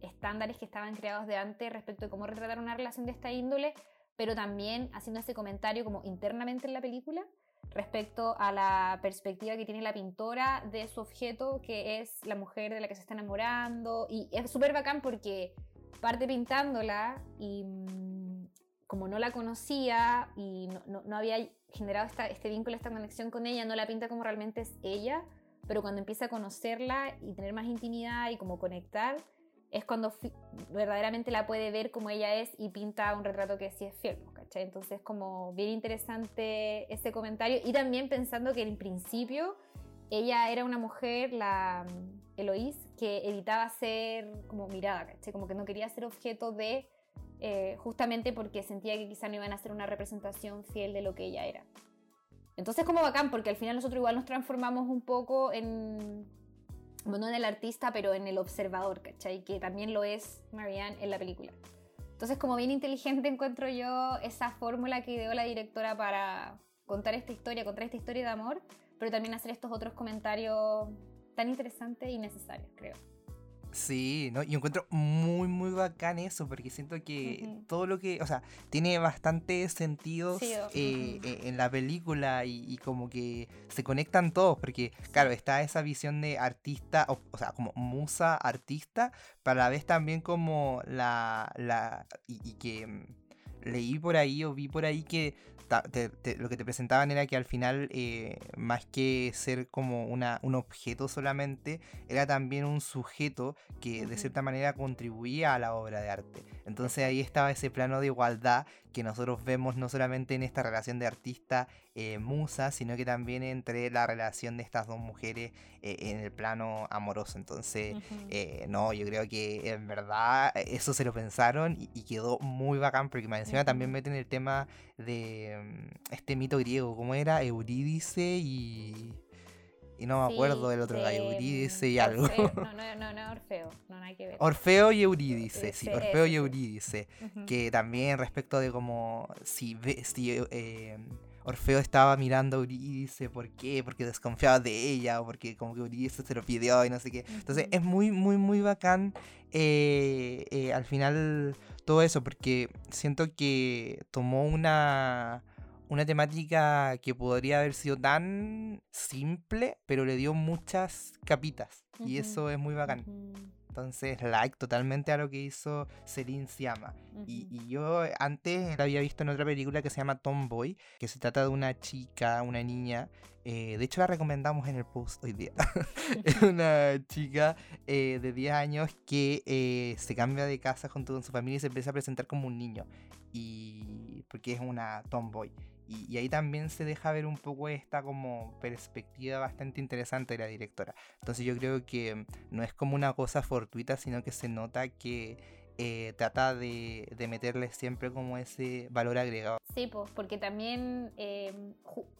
estándares que estaban creados de antes respecto de cómo retratar una relación de esta índole, pero también haciendo ese comentario como internamente en la película, respecto a la perspectiva que tiene la pintora de su objeto, que es la mujer de la que se está enamorando. Y es súper bacán porque parte pintándola y mm, como no la conocía y no, no, había generado esta, este vínculo, esta conexión con ella, no la pinta como realmente es ella, pero cuando empieza a conocerla y tener más intimidad y como conectar, es cuando verdaderamente la puede ver como ella es y pinta un retrato que sí es fiel, ¿cachai? Entonces como bien interesante ese comentario y también pensando que en principio ella era una mujer, la mm, Eloís, que evitaba ser como mirada, ¿cachai? Como que no quería ser objeto de, eh, justamente porque sentía que quizá no iban a ser una representación fiel de lo que ella era. Entonces como bacán, porque al final nosotros igual nos transformamos un poco en no en el artista, pero en el observador, ¿cachai? Que también lo es Marianne en la película. Entonces, como bien inteligente encuentro yo esa fórmula que ideó la directora para contar esta historia, contar esta historia de amor, pero también hacer estos otros comentarios tan interesantes y necesarios, creo. Sí, ¿no? Y encuentro muy, muy bacán eso, porque siento que todo lo que, o sea, tiene bastante sentido eh, eh, en la película y, como que se conectan todos, porque, claro, está esa visión de artista, o, sea, como musa artista, pero a la vez también como la, la, y que mm, leí por ahí o vi por ahí que lo que te presentaban era que al final, eh, más que ser como una, un objeto solamente, era también un sujeto que de cierta manera contribuía a la obra de arte. Entonces ahí estaba ese plano de igualdad que nosotros vemos no solamente en esta relación de artista-musa, eh, sino que también entre la relación de estas dos mujeres eh, en el plano amoroso. Entonces, no, yo creo que en verdad eso se lo pensaron y, quedó muy bacán porque encima también meten el tema de Em, este mito griego, ¿cómo era? Eurídice y... Y no me acuerdo del otro gallo, Eurídice y algo. No, no, no, no, Orfeo, no, hay que ver. Orfeo y Eurídice, sí, Orfeo y Eurídice. Que también respecto de como si, si eh, Orfeo estaba mirando a Eurídice, ¿por qué? Porque desconfiaba de ella, o porque como que Eurídice se lo pidió y no sé qué. Entonces es muy, muy, muy bacán eh, eh, al final todo eso, porque siento que tomó una, una temática que podría haber sido tan simple, pero le dio muchas capitas. Y eso es muy bacán. Entonces, like totalmente a lo que hizo Celine Siama. y, yo antes la había visto en otra película que se llama Tomboy, que se trata de una chica, una niña. Eh, de hecho, la recomendamos en el post hoy día. es una chica eh, de 10 años que eh, se cambia de casa junto con su familia y se empieza a presentar como un niño. Y porque es una tomboy. Y, ahí también se deja ver un poco esta como perspectiva bastante interesante de la directora. Entonces yo creo que no es como una cosa fortuita, sino que se nota que eh, trata de, de, meterle siempre como ese valor agregado. Sí, pues, porque también eh,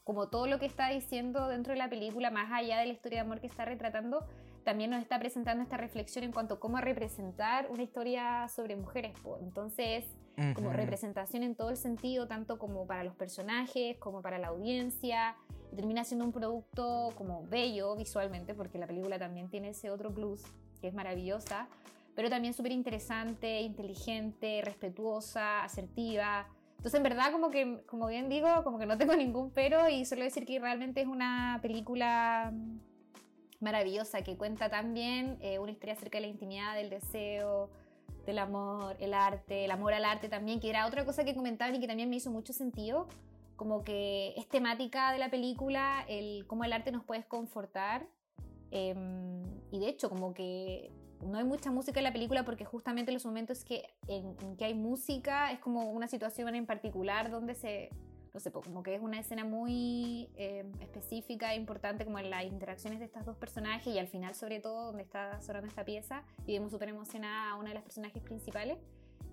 como todo lo que está diciendo dentro de la película, más allá de la historia de amor que está retratando, también nos está presentando esta reflexión en cuanto a cómo representar una historia sobre mujeres. Entonces, como representación en todo el sentido, tanto como para los personajes, como para la audiencia, y termina siendo un producto como bello visualmente, porque la película también tiene ese otro plus que es maravillosa, pero también súper interesante, inteligente, respetuosa, asertiva. Entonces, en verdad, como que, como bien digo, como que no tengo ningún pero y solo decir que realmente es una película maravillosa que cuenta también eh, una historia acerca de la intimidad, del deseo, del amor, el arte, el amor al arte también, que era otra cosa que comentaban y que también me hizo mucho sentido, como que es temática de la película, el cómo el arte nos puede confortar. Em, y de hecho, como que no hay mucha música en la película porque justamente los momentos que, en que hay música es como una situación en particular donde se no sé, como que es una escena muy eh, específica importante como en las interacciones de estas dos personajes y al final sobre todo donde está sonando esta pieza y vemos súper emocionada a una de las personajes principales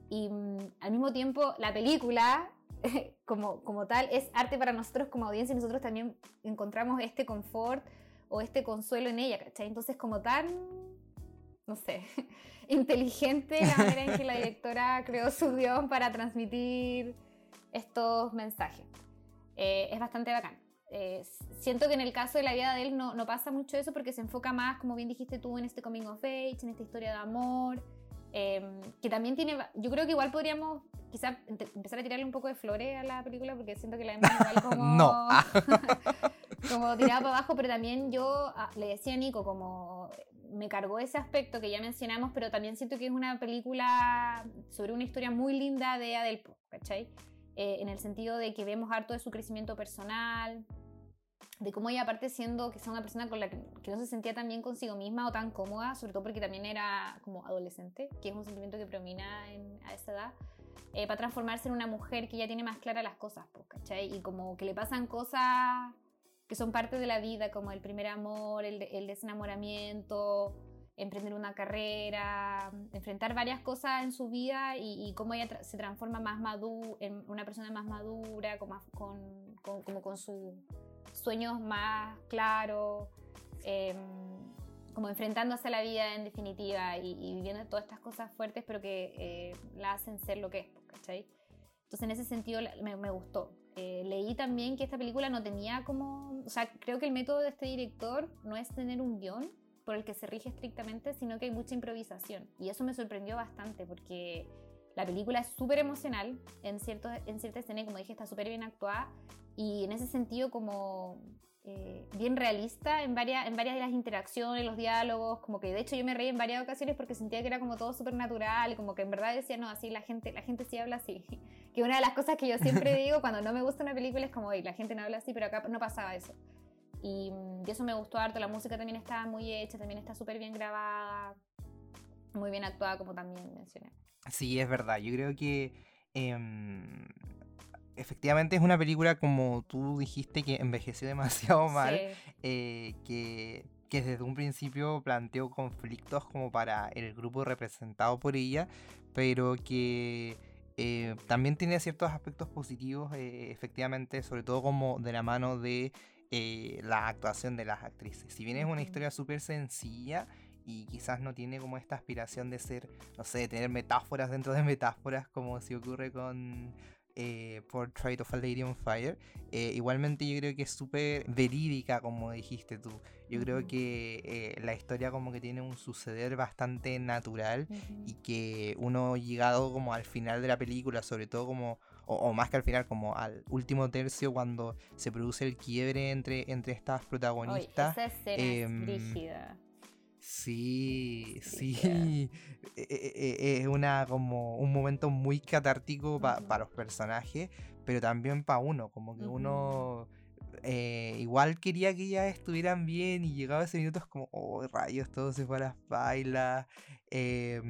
y mm, al mismo tiempo la película como, como tal es arte para nosotros como audiencia y nosotros también encontramos este confort o este consuelo en ella, ¿cachai? Entonces como tan, no sé, inteligente la manera en que la directora creó su guion para transmitir estos mensajes. Eh, es bastante bacán. Eh, siento que en el caso de la vida de él no, no, pasa mucho eso porque se enfoca más, como bien dijiste tú, en este coming of age, en esta historia de amor, em, que también tiene, yo creo que igual podríamos quizás empezar a tirarle un poco de flores a la película porque siento que la hemos igual como... no. como tirada para abajo, pero también yo ah, le decía a Nico como me cargó ese aspecto que ya mencionamos, pero también siento que es una película sobre una historia muy linda de Adele, ¿cachai? Eh, en el sentido de que vemos harto de su crecimiento personal, de cómo ella aparte siendo que es una persona con la que, no se sentía tan bien consigo misma o tan cómoda, sobre todo porque también era como adolescente, que es un sentimiento que predomina a esa edad, eh, para transformarse en una mujer que ya tiene más claras las cosas, ¿cachai? Y como que le pasan cosas que son parte de la vida, como el primer amor, el, el desenamoramiento, emprender una carrera, enfrentar varias cosas en su vida y, cómo ella se transforma más en una persona más madura, con, con, como con sus sueños más claros, em, como enfrentándose a la vida en definitiva y, viviendo todas estas cosas fuertes, pero que eh, la hacen ser lo que es, ¿cachai? Entonces en ese sentido me, me gustó. Eh, leí también que esta película no tenía como, o sea, creo que el método de este director no es tener un guion, por el que se rige estrictamente, sino que hay mucha improvisación. Y eso me sorprendió bastante porque la película es súper emocional en, cierto, en cierta escena, como dije, está súper bien actuada y en ese sentido como eh, bien realista en varias, en varias de las interacciones, los diálogos, como que de hecho yo me reí en varias ocasiones porque sentía que era como todo súper natural como que en verdad decía, no, así la gente, la gente sí habla así. que una de las cosas que yo siempre digo cuando no me gusta una película es como, oye, la gente no habla así, pero acá no pasaba eso. Mm, y, eso me gustó harto. La música también está muy hecha, también está súper bien grabada, muy bien actuada, como también mencioné. Sí, es verdad. Yo creo que em, efectivamente es una película, como tú dijiste, que envejeció demasiado mal, eh, que, que desde un principio planteó conflictos como para el grupo representado por ella, pero que... Eh, también tiene ciertos aspectos positivos, eh, efectivamente, sobre todo como de la mano de eh, la actuación de las actrices. Si bien es una historia súper sencilla y quizás no tiene como esta aspiración de ser, no sé, de tener metáforas dentro de metáforas como si ocurre con eh, Portrait of a Lady on Fire. Eh, igualmente yo creo que es súper verídica, como dijiste tú. Yo creo que la historia como que tiene un suceder bastante natural y que uno llegado como al final de la película, sobre todo como o, más que al final, como al último tercio, cuando se produce el quiebre entre, entre estas protagonistas. esa escena es em, rígida. Sí, sí. E, e, e, es una como un momento muy catártico para los personajes, pero también para uno, como que uno eh, igual quería que ellas estuvieran bien y llegaba ese minuto es como, oh rayos, todo se fue a las bailas. Eh,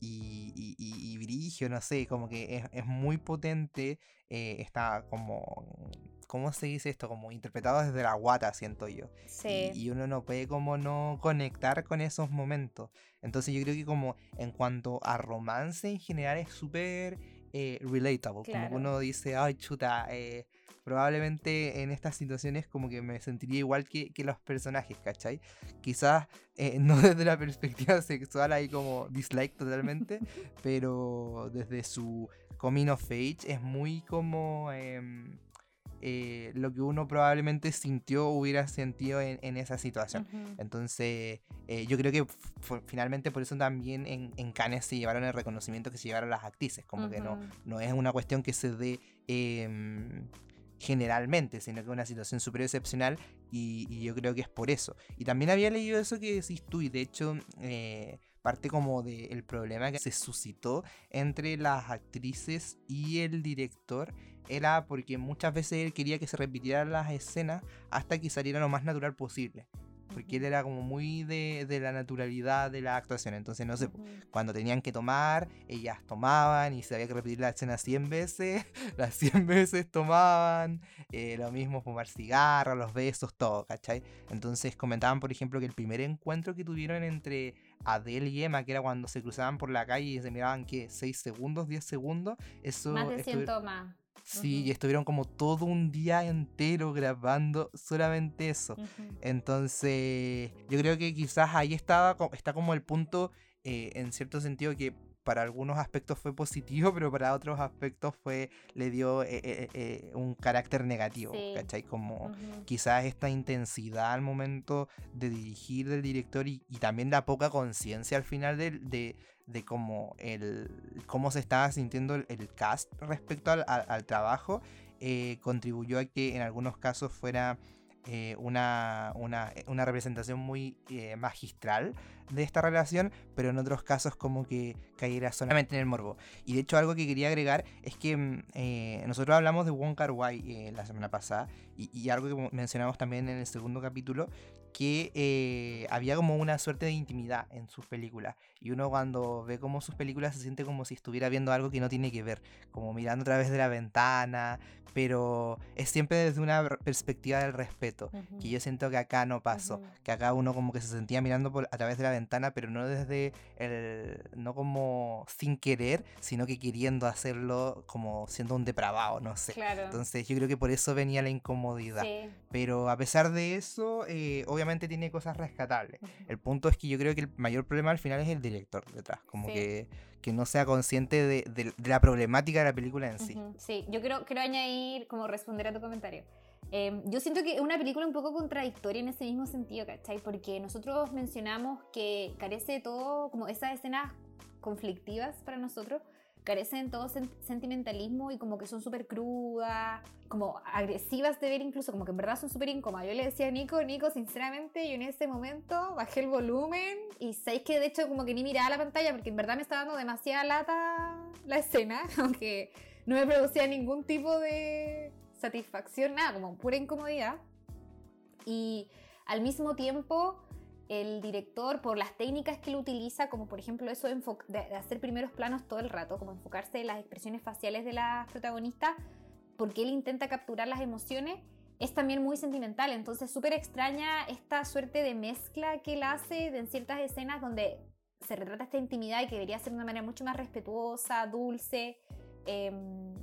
y, y, y, Brigio, no sé, como que es, muy potente, eh, está como, ¿cómo se dice esto? Como interpretado desde la guata, siento yo. Sí. Y, uno no puede como no conectar con esos momentos. Entonces yo creo que como en cuanto a romance en general es súper eh, relatable, como uno dice, ay chuta, eh, probablemente en estas situaciones como que me sentiría igual que, los personajes, ¿cachai? Quizás eh, no desde la perspectiva sexual ahí como dislike totalmente, pero desde su coming of age es muy como... Em, eh, lo que uno probablemente sintió o hubiera sentido en, esa situación. Entonces, eh, yo creo que finalmente por eso también en, en, Cannes se llevaron el reconocimiento que se llevaron las actrices, como que no, no es una cuestión que se dé em, generalmente, sino que una situación súper excepcional y, yo creo que es por eso. Y también había leído eso que decís tú y de hecho... Eh, parte como del problema que se suscitó entre las actrices y el director era porque muchas veces él quería que se repitieran las escenas hasta que saliera lo más natural posible. Porque él era como muy de, la naturalidad de la actuación. Entonces, no sé, cuando tenían que tomar, ellas tomaban y se había que repetir la escena 100 veces, las 100 veces tomaban. Eh, lo mismo fumar cigarros, los besos, todo, ¿cachai? Entonces comentaban, por ejemplo, que el primer encuentro que tuvieron entre Adele y Emma, que era cuando se cruzaban por la calle y se miraban, ¿qué? ¿6 segundos? ¿10 segundos? Eso... Más de 100 tomas. Sí, y estuvieron como todo un día entero grabando solamente eso. Entonces, yo creo que quizás ahí estaba, está como el punto, eh, en cierto sentido, que para algunos aspectos fue positivo, pero para otros aspectos fue le dio eh, eh, un carácter negativo, ¿cachai? Como quizás esta intensidad al momento de dirigir del director y, también la poca conciencia al final de, de cómo, el, cómo se estaba sintiendo el, cast respecto al, trabajo, eh, contribuyó a que en algunos casos fuera eh, una, una, representación muy eh, magistral de esta relación, pero en otros casos como que cayera solamente en el morbo. Y de hecho algo que quería agregar es que mm, nosotros hablamos de Wong Kar Wai la semana pasada y, y, algo que mencionamos también en el segundo capítulo, que eh, había como una suerte de intimidad en sus películas. Y uno cuando ve como sus películas se siente como si estuviera viendo algo que no tiene que ver, como mirando a través de la ventana, pero es siempre desde una perspectiva del respeto, que yo siento que acá no pasó, que acá uno como que se sentía mirando por, a través de la ventana, pero no desde el, no como sin querer, sino que queriendo hacerlo como siendo un depravado, no sé. Entonces yo creo que por eso venía la incomodidad. Pero a pesar de eso, eh, obviamente tiene cosas rescatables. El punto es que yo creo que el mayor problema al final es el director detrás, como que, que no sea consciente de, la problemática de la película en sí. Sí, yo quiero, quiero añadir, como responder a tu comentario. Em, yo siento que es una película un poco contradictoria en ese mismo sentido, ¿cachai? Porque nosotros mencionamos que carece de todo, como esas escenas conflictivas para nosotros, carecen todo sentimentalismo y como que son súper crudas, como agresivas de ver incluso, como que en verdad son súper incómodas. Yo le decía a Nico, Nico, sinceramente, yo en ese momento bajé el volumen y sabéis que de hecho como que ni miraba la pantalla porque en verdad me estaba dando demasiada lata la escena, aunque no me producía ningún tipo de satisfacción, nada, como pura incomodidad. Y al mismo tiempo el director por las técnicas que él utiliza, como por ejemplo eso de, hacer primeros planos todo el rato, como enfocarse en las expresiones faciales de las protagonistas, porque él intenta capturar las emociones, es también muy sentimental. Entonces, súper extraña esta suerte de mezcla que él hace en ciertas escenas donde se retrata esta intimidad y que debería ser de una manera mucho más respetuosa, dulce. Em,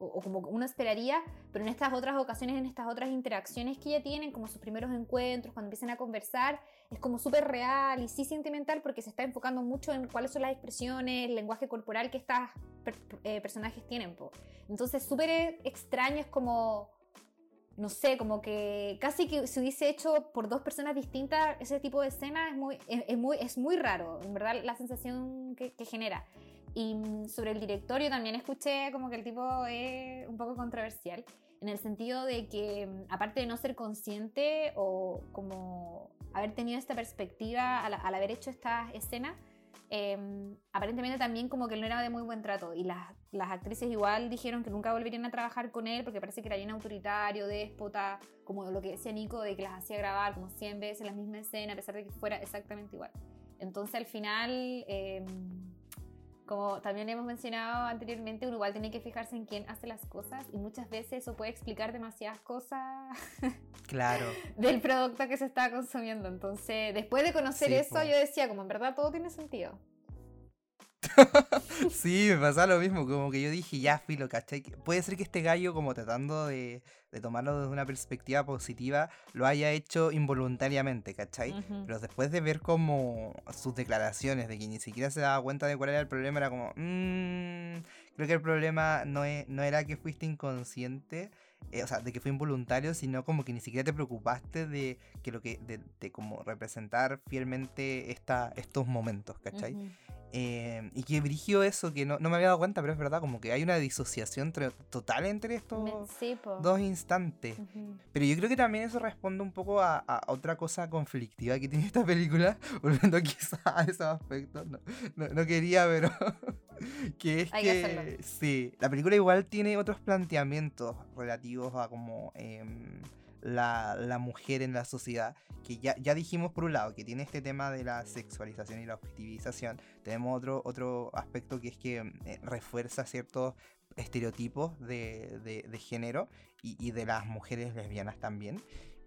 o, como uno esperaría, pero en estas otras ocasiones, en estas otras interacciones que ella tienen, como sus primeros encuentros, cuando empiezan a conversar, es como súper real y sí sentimental porque se está enfocando mucho en cuáles son las expresiones, el lenguaje corporal que estos eh, personajes tienen. Entonces, súper extraño, es como, no sé, como que casi que se hubiese hecho por dos personas distintas ese tipo de escena es muy, es, muy, es muy raro, en verdad, la sensación que, que genera. Y sobre el directorio también escuché como que el tipo es un poco controversial, en el sentido de que, mm, aparte de no ser consciente o como haber tenido esta perspectiva al, haber hecho esta escena, em, aparentemente también como que él no era de muy buen trato y las, las, actrices igual dijeron que nunca volverían a trabajar con él porque parece que era bien autoritario, déspota, como lo que decía Nico, de que las hacía grabar como 100 veces la misma escena a pesar de que fuera exactamente igual. Entonces al final... Eh, como también hemos mencionado anteriormente, uno igual tiene que fijarse en quién hace las cosas y muchas veces eso puede explicar demasiadas cosas claro. del producto que se está consumiendo. Entonces, después de conocer eso, yo decía, como en verdad todo tiene sentido. sí, me pasaba lo mismo, como que yo dije, ya, filo, ¿cachai? Puede ser que este gallo, como tratando de, de tomarlo desde una perspectiva positiva, lo haya hecho involuntariamente, ¿cachai? Pero después de ver como sus declaraciones de que ni siquiera se daba cuenta de cuál era el problema, era como, mmm, creo que el problema no, es, no era que fuiste inconsciente, eh, o sea, de que fue involuntario, sino como que ni siquiera te preocupaste de que lo que, de, de como representar fielmente esta, estos momentos, ¿cachai? Em, y que brigio eso, que no, no, me había dado cuenta, pero es verdad, como que hay una disociación total entre estos dos instantes. Pero yo creo que también eso responde un poco a, otra cosa conflictiva que tiene esta película, volviendo quizá a esos aspectos. No, no, quería, pero que es que, sí, la película igual tiene otros planteamientos relativos a como... Em, la, mujer en la sociedad, que ya, ya dijimos por un lado que tiene este tema de la sexualización y la objetivización, tenemos otro, otro aspecto que es que eh, refuerza ciertos estereotipos de, de, género y, y, de las mujeres lesbianas también.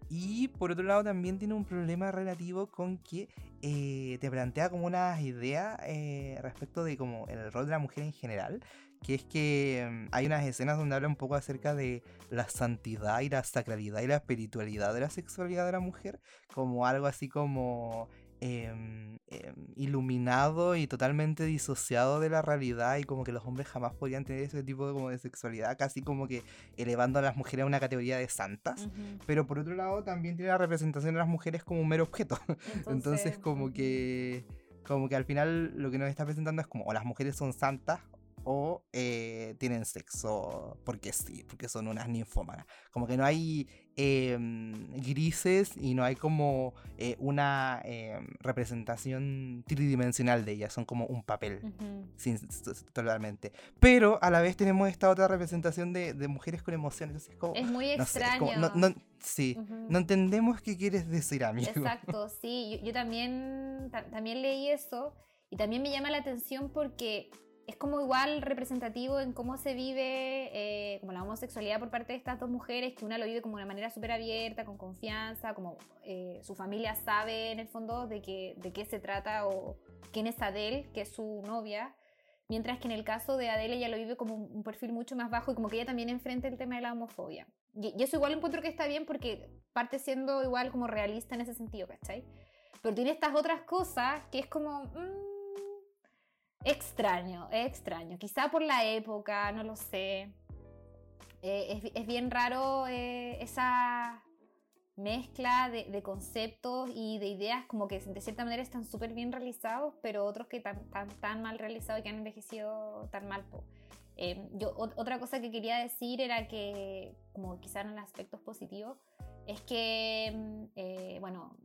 Y por otro lado también tiene un problema relativo con que eh, te plantea como una idea eh, respecto de como el rol de la mujer en general, que es que mm, hay unas escenas donde habla un poco acerca de la santidad y la sacralidad y la espiritualidad de la sexualidad de la mujer, como algo así como em, em, iluminado y totalmente disociado de la realidad y como que los hombres jamás podrían tener ese tipo de, como de sexualidad, casi como que elevando a las mujeres a una categoría de santas, pero por otro lado también tiene la representación de las mujeres como un mero objeto, entonces, como que como que al final lo que nos está presentando es como o las mujeres son santas o eh, tienen sexo porque sí, porque son unas ninfómanas. Como que no hay em, grises y no hay como eh, una em, representación tridimensional de ellas, son como un papel, totalmente. Pero a la vez tenemos esta otra representación de, mujeres con emociones. es muy extraño. sí, no entendemos qué quieres decir, amigo. Exacto, sí, yo, yo también, también leí eso y también me llama la atención porque es como igual representativo en cómo se vive eh, como la homosexualidad por parte de estas dos mujeres, que una lo vive como de una manera súper abierta, con confianza, como eh, su familia sabe en el fondo de, que, de qué se trata o quién es Adele, que es su novia, mientras que en el caso de Adele ella lo vive como un, perfil mucho más bajo y como que ella también enfrenta el tema de la homofobia. Y, y, eso igual encuentro que está bien porque parte siendo igual como realista en ese sentido, ¿cachai? Pero tiene estas otras cosas que es como... Mm, Extraño, extraño. Quizá por la época, no lo sé. Eh, es, bien raro eh, esa mezcla de, conceptos y de ideas como que de cierta manera están súper bien realizados, pero otros que están tan, mal realizados y que han envejecido tan mal. Eh, yo, otra cosa que quería decir era que, como quizá en aspectos positivos, es que, mm, bueno,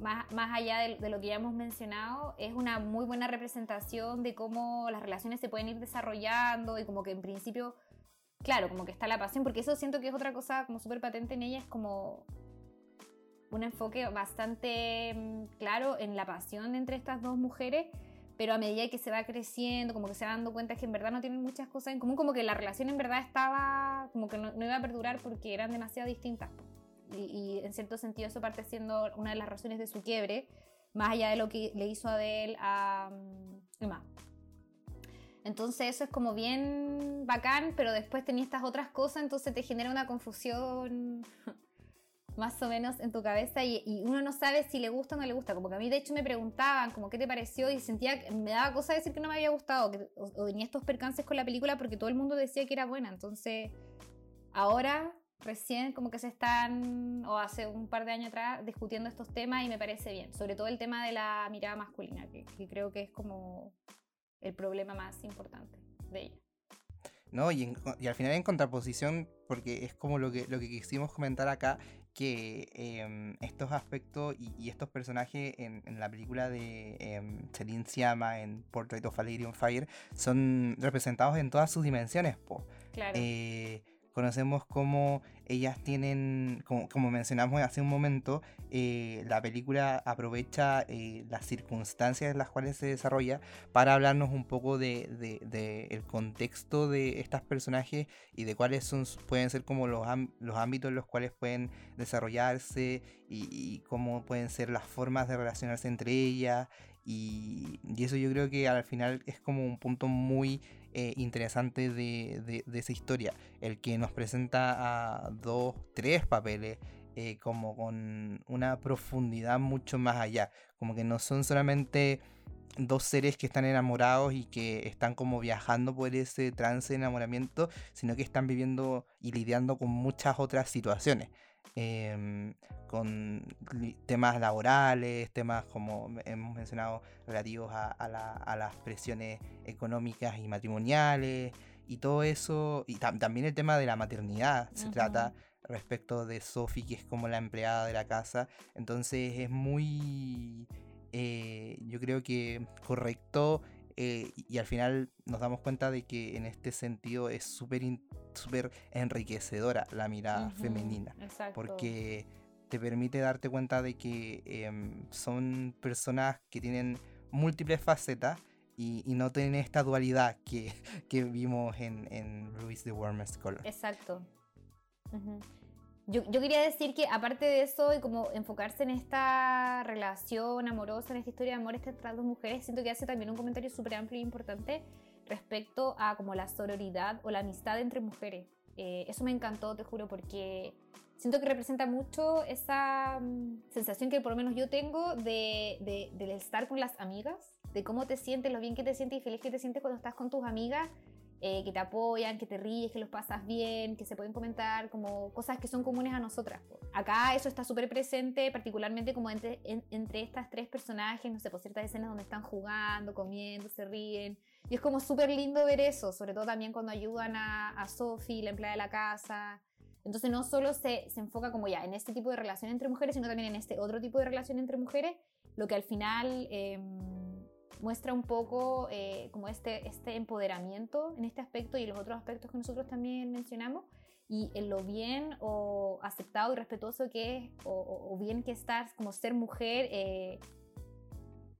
más, más allá de, lo que ya hemos mencionado, es una muy buena representación de cómo las relaciones se pueden ir desarrollando y como que en principio, claro, como que está la pasión, porque eso siento que es otra cosa como súper patente en ella, es como un enfoque bastante mm, claro en la pasión entre estas dos mujeres, pero a medida que se va creciendo, como que se va dando cuenta que en verdad no tienen muchas cosas en común, como que la relación en verdad estaba, como que no, no iba a perdurar porque eran demasiado distintas y, en cierto sentido eso parte siendo una de las razones de su quiebre, más allá de lo que le hizo Adele a mm, Emma. Entonces eso es como bien bacán, pero después tenía estas otras cosas, entonces te genera una confusión más o menos en tu cabeza y, uno no sabe si le gusta o no le gusta. Como que a mí de hecho me preguntaban como qué te pareció y sentía que me daba cosa decir que no me había gustado o, o tenía estos percances con la película porque todo el mundo decía que era buena. Entonces ahora recién como que se están, o hace un par de años atrás, discutiendo estos temas y me parece bien. Sobre todo el tema de la mirada masculina, que, creo que es como el problema más importante de ella. No, y, al final en contraposición, porque es como lo que, lo que quisimos comentar acá, que em, estos aspectos y, estos personajes en, la película de eh, Celine Siama en Portrait of a Lady on Fire son representados en todas sus dimensiones. Po. Claro. Eh, conocemos cómo ellas tienen, como, mencionamos hace un momento, eh, la película aprovecha eh, las circunstancias en las cuales se desarrolla para hablarnos un poco de, el contexto de estas personajes y de cuáles son, pueden ser como los, los ámbitos en los cuales pueden desarrollarse y, cómo pueden ser las formas de relacionarse entre ellas. Y, eso yo creo que al final es como un punto muy eh, interesante de, de, esa historia. El que nos presenta a dos, tres papeles. Eh, como con una profundidad mucho más allá. Como que no son solamente dos seres que están enamorados y que están como viajando por ese trance de enamoramiento, sino que están viviendo y lidiando con muchas otras situaciones. Em, con temas laborales, temas como hemos mencionado relativos a, las presiones económicas y matrimoniales y todo eso, y también el tema de la maternidad se trata respecto de Sophie, que es como la empleada de la casa, entonces es muy, eh, yo creo que correcto eh, y al final nos damos cuenta de que en este sentido es súper súper enriquecedora la mirada femenina. Porque te permite darte cuenta de que em, son personas que tienen múltiples facetas y, no tienen esta dualidad que, que vimos en, en Ruiz the Warmest Color. Exacto. Yo, yo, quería decir que aparte de eso y como enfocarse en esta relación amorosa, en esta historia de amor entre estas dos mujeres, siento que hace también un comentario súper amplio e importante respecto a como la sororidad o la amistad entre mujeres. Eh, eso me encantó, te juro, porque siento que representa mucho esa mm, sensación que por lo menos yo tengo de, de, estar con las amigas, de cómo te sientes, lo bien que te sientes y feliz que te sientes cuando estás con tus amigas, eh, que te apoyan, que te ríes, que los pasas bien, que se pueden comentar como cosas que son comunes a nosotras. Acá eso está súper presente, particularmente como entre, entre estas tres personajes, no sé, por ciertas escenas donde están jugando, comiendo, se ríen. Y es como súper lindo ver eso, sobre todo también cuando ayudan a, a Sophie, la empleada de la casa. Entonces no solo se, se, enfoca como ya en este tipo de relación entre mujeres, sino también en este otro tipo de relación entre mujeres, lo que al final eh, muestra un poco eh, como este, este empoderamiento en este aspecto y los otros aspectos que nosotros también mencionamos y en lo bien o aceptado y respetuoso que es o, bien que estás como ser mujer eh,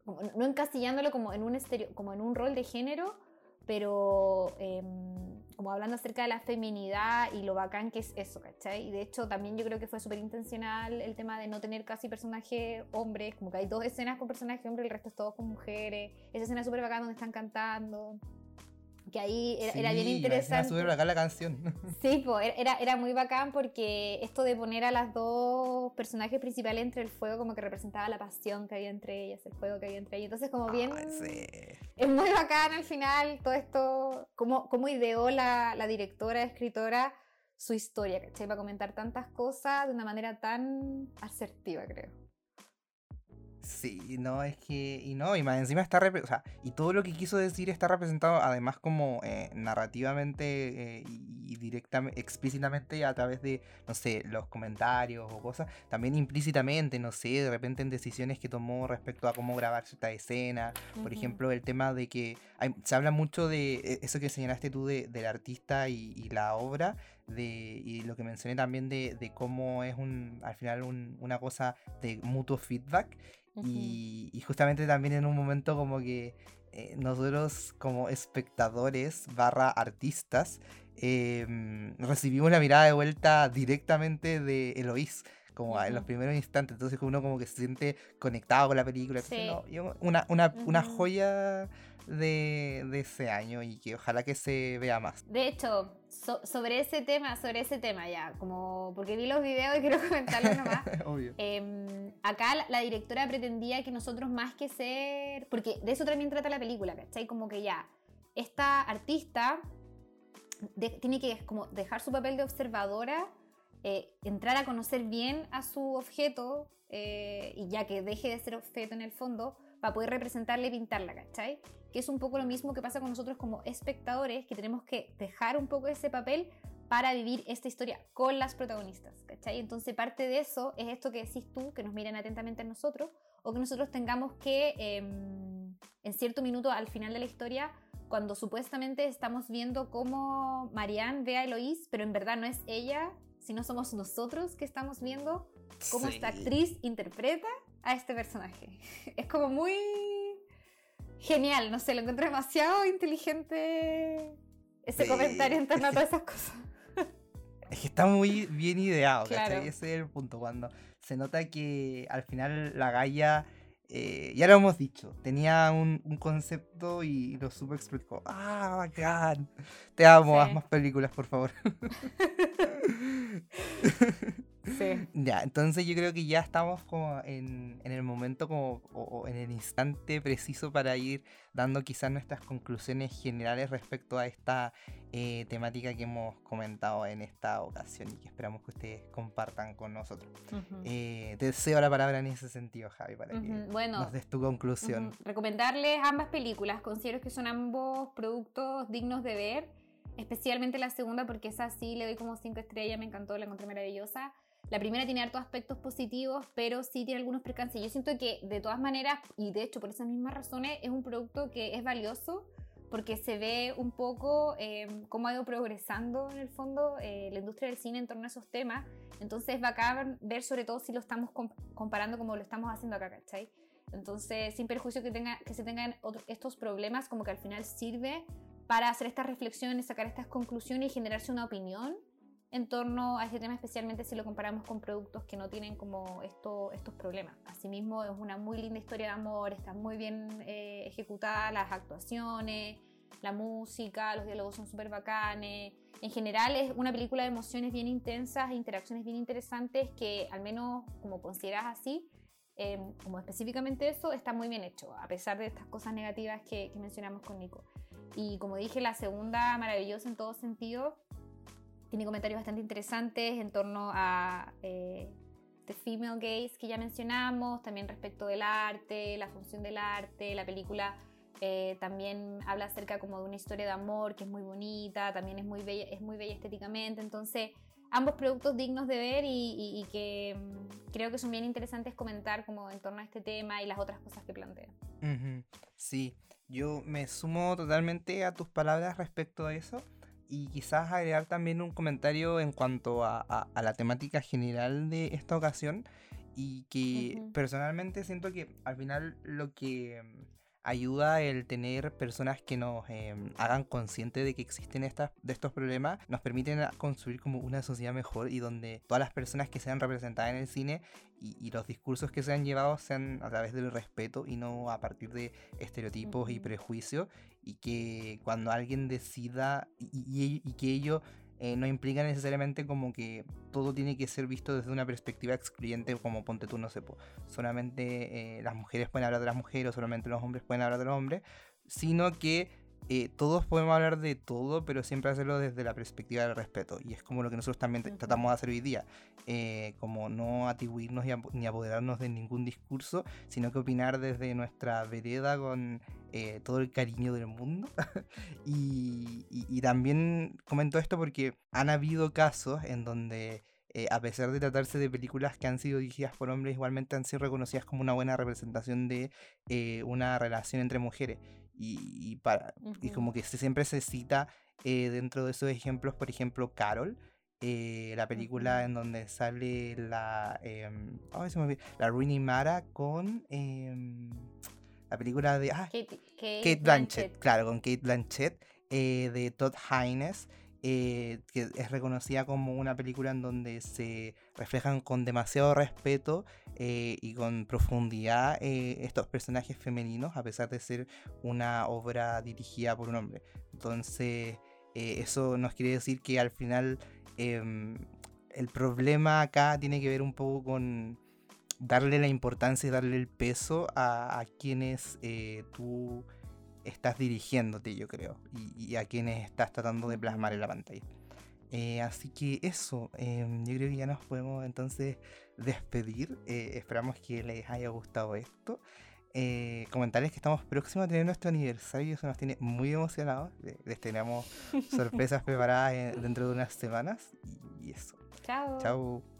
no encasillándolo como en un estereo, como en un rol de género, pero em, como hablando acerca de la feminidad y lo bacán que es eso, ¿cachai? Y de hecho también yo creo que fue súper intencional el tema de no tener casi personajes hombres, como que hay dos escenas con personajes hombres, el resto es todo con mujeres. Esa escena súper bacán donde están cantando que ahí era, bien interesante. súper bacán la canción. Sí, pues era, era muy bacán porque esto de poner a las dos personajes principales entre el fuego como que representaba la pasión que había entre ellas, el fuego que había entre ellas. Entonces como bien... Es muy bacán al final todo esto, cómo, cómo ideó la, la directora, escritora su historia, ¿cachai? Para comentar tantas cosas de una manera tan asertiva, creo. Sí, no, es que. Y no, y más encima está. O sea, y todo lo que quiso decir está representado, además, como eh, narrativamente eh, y directamente, explícitamente a través de, no sé, los comentarios o cosas. También implícitamente, no sé, de repente en decisiones que tomó respecto a cómo grabar cierta escena. Por ejemplo, el tema de que. se habla mucho de e, eso que señalaste tú de, del artista y, la obra. De, y lo que mencioné también de, de cómo es un, al final un, una cosa de mutuo feedback y, justamente también en un momento como que eh, nosotros como espectadores barra artistas em, recibimos la mirada de vuelta directamente de Eloís como en los primeros instantes entonces uno como que se siente conectado con la película una, una, una joya de, ese año y que ojalá que se vea más. De hecho, sobre ese tema, sobre ese tema ya, como porque vi los videos y quiero comentarlo nomás. Obvio. Em, acá la, directora pretendía que nosotros más que ser, porque de eso también trata la película, ¿cachai? Como que ya, esta artista tiene que como dejar su papel de observadora, eh, entrar a conocer bien a su objeto eh, y ya que deje de ser objeto en el fondo, para poder representarla y pintarla, ¿cachai? Que es un poco lo mismo que pasa con nosotros como espectadores, que tenemos que dejar un poco ese papel para vivir esta historia con las protagonistas, ¿cachai? Entonces parte de eso es esto que decís tú, que nos miren atentamente a nosotros, o que nosotros tengamos que, em, en cierto minuto al final de la historia, cuando supuestamente estamos viendo cómo Marianne ve a Eloís, pero en verdad no es ella, sino somos nosotros que estamos viendo cómo esta actriz interpreta a este personaje. Es como muy genial, no sé, lo encuentro demasiado inteligente ese comentario en torno a todas esas cosas. Es que está muy bien ideado, Ese es el punto, cuando se nota que al final la Gaia eh, ya lo hemos dicho, tenía un, concepto y lo supo explicó. ¡Ah, bacán! Te amo, haz más películas, por favor. Sí. Ya, entonces yo creo que ya estamos como en, el momento como, o, en el instante preciso para ir dando quizás nuestras conclusiones generales respecto a esta eh, temática que hemos comentado en esta ocasión y que esperamos que ustedes compartan con nosotros. Eh, te deseo la palabra en ese sentido, Javi, para que nos des tu conclusión. Recomendarles ambas películas, considero que son ambos productos dignos de ver, especialmente la segunda porque esa sí le doy como cinco estrellas, me encantó, la encontré maravillosa. La primera tiene hartos aspectos positivos, pero sí tiene algunos percances. Yo siento que de todas maneras, y de hecho por esas mismas razones, es un producto que es valioso porque se ve un poco eh, cómo ha ido progresando en el fondo eh, la industria del cine en torno a esos temas. Entonces es bacán ver sobre todo si lo estamos comparando como lo estamos haciendo acá, ¿cachai? Entonces, sin perjuicio que, tenga, que se tengan estos problemas, como que al final sirve para hacer estas reflexiones, sacar estas conclusiones y generarse una opinión en torno a este tema, especialmente si lo comparamos con productos que no tienen como esto, estos problemas. Asimismo, es una muy linda historia de amor, está muy bien eh, ejecutada, las actuaciones, la música, los diálogos son súper bacanes. En general es una película de emociones bien intensas e interacciones bien interesantes que al menos como consideras así, em, como específicamente eso, está muy bien hecho, a pesar de estas cosas negativas que, que mencionamos con Nico. Y como dije, la segunda maravillosa en todo sentido, tiene comentarios bastante interesantes en torno a eh, The Female Gaze que ya mencionamos, también respecto del arte, la función del arte, la película eh, también habla acerca como de una historia de amor que es muy bonita, también es muy bella, es muy bella estéticamente, entonces ambos productos dignos de ver y, que mm, creo que son bien interesantes comentar como en torno a este tema y las otras cosas que plantea. Sí, yo me sumo totalmente a tus palabras respecto a eso y quizás agregar también un comentario en cuanto a, la temática general de esta ocasión y que personalmente siento que al final lo que ayuda el tener personas que nos em, hagan consciente de que existen estas, de estos problemas, nos permiten construir como una sociedad mejor y donde todas las personas que sean representadas en el cine y, los discursos que sean llevados sean a través del respeto y no a partir de estereotipos y prejuicios y que cuando alguien decida y, y que ello eh, no implica necesariamente como que todo tiene que ser visto desde una perspectiva excluyente como ponte tú, no sé, solamente eh, las mujeres pueden hablar de las mujeres o solamente los hombres pueden hablar de los hombres, sino que eh, todos podemos hablar de todo, pero siempre hacerlo desde la perspectiva del respeto. Y es como lo que nosotros también tratamos de hacer hoy día. como no atribuirnos ni apoderarnos de ningún discurso, sino que opinar desde nuestra vereda con eh, todo el cariño del mundo. y, también comento esto porque han habido casos en donde, eh, a pesar de tratarse de películas que han sido dirigidas por hombres, igualmente han sido reconocidas como una buena representación de eh, una relación entre mujeres. Y, para, y como que siempre se cita dentro de esos ejemplos, por ejemplo, Carol. la película en donde sale la em, la Rooney Mara con em, la película de ah, Kate, Blanchett, claro, con Kate Blanchett, eh, de Todd Haynes, eh, que es reconocida como una película en donde se reflejan con demasiado respeto eh, y con profundidad estos personajes femeninos, a pesar de ser una obra dirigida por un hombre. Entonces, eso nos quiere decir que al final em, el problema acá tiene que ver un poco con darle la importancia y darle el peso a, quienes eh, tú estás dirigiéndote, yo creo, y, a quienes estás tratando de plasmar en la pantalla. Eh, así que eso, em, yo creo que ya nos podemos entonces despedir. Eh, esperamos que les haya gustado esto. comentarles que estamos próximos a tener nuestro aniversario y eso nos tiene muy emocionados. Les tenemos sorpresas preparadas dentro de unas semanas. Y eso. Chao. Chao.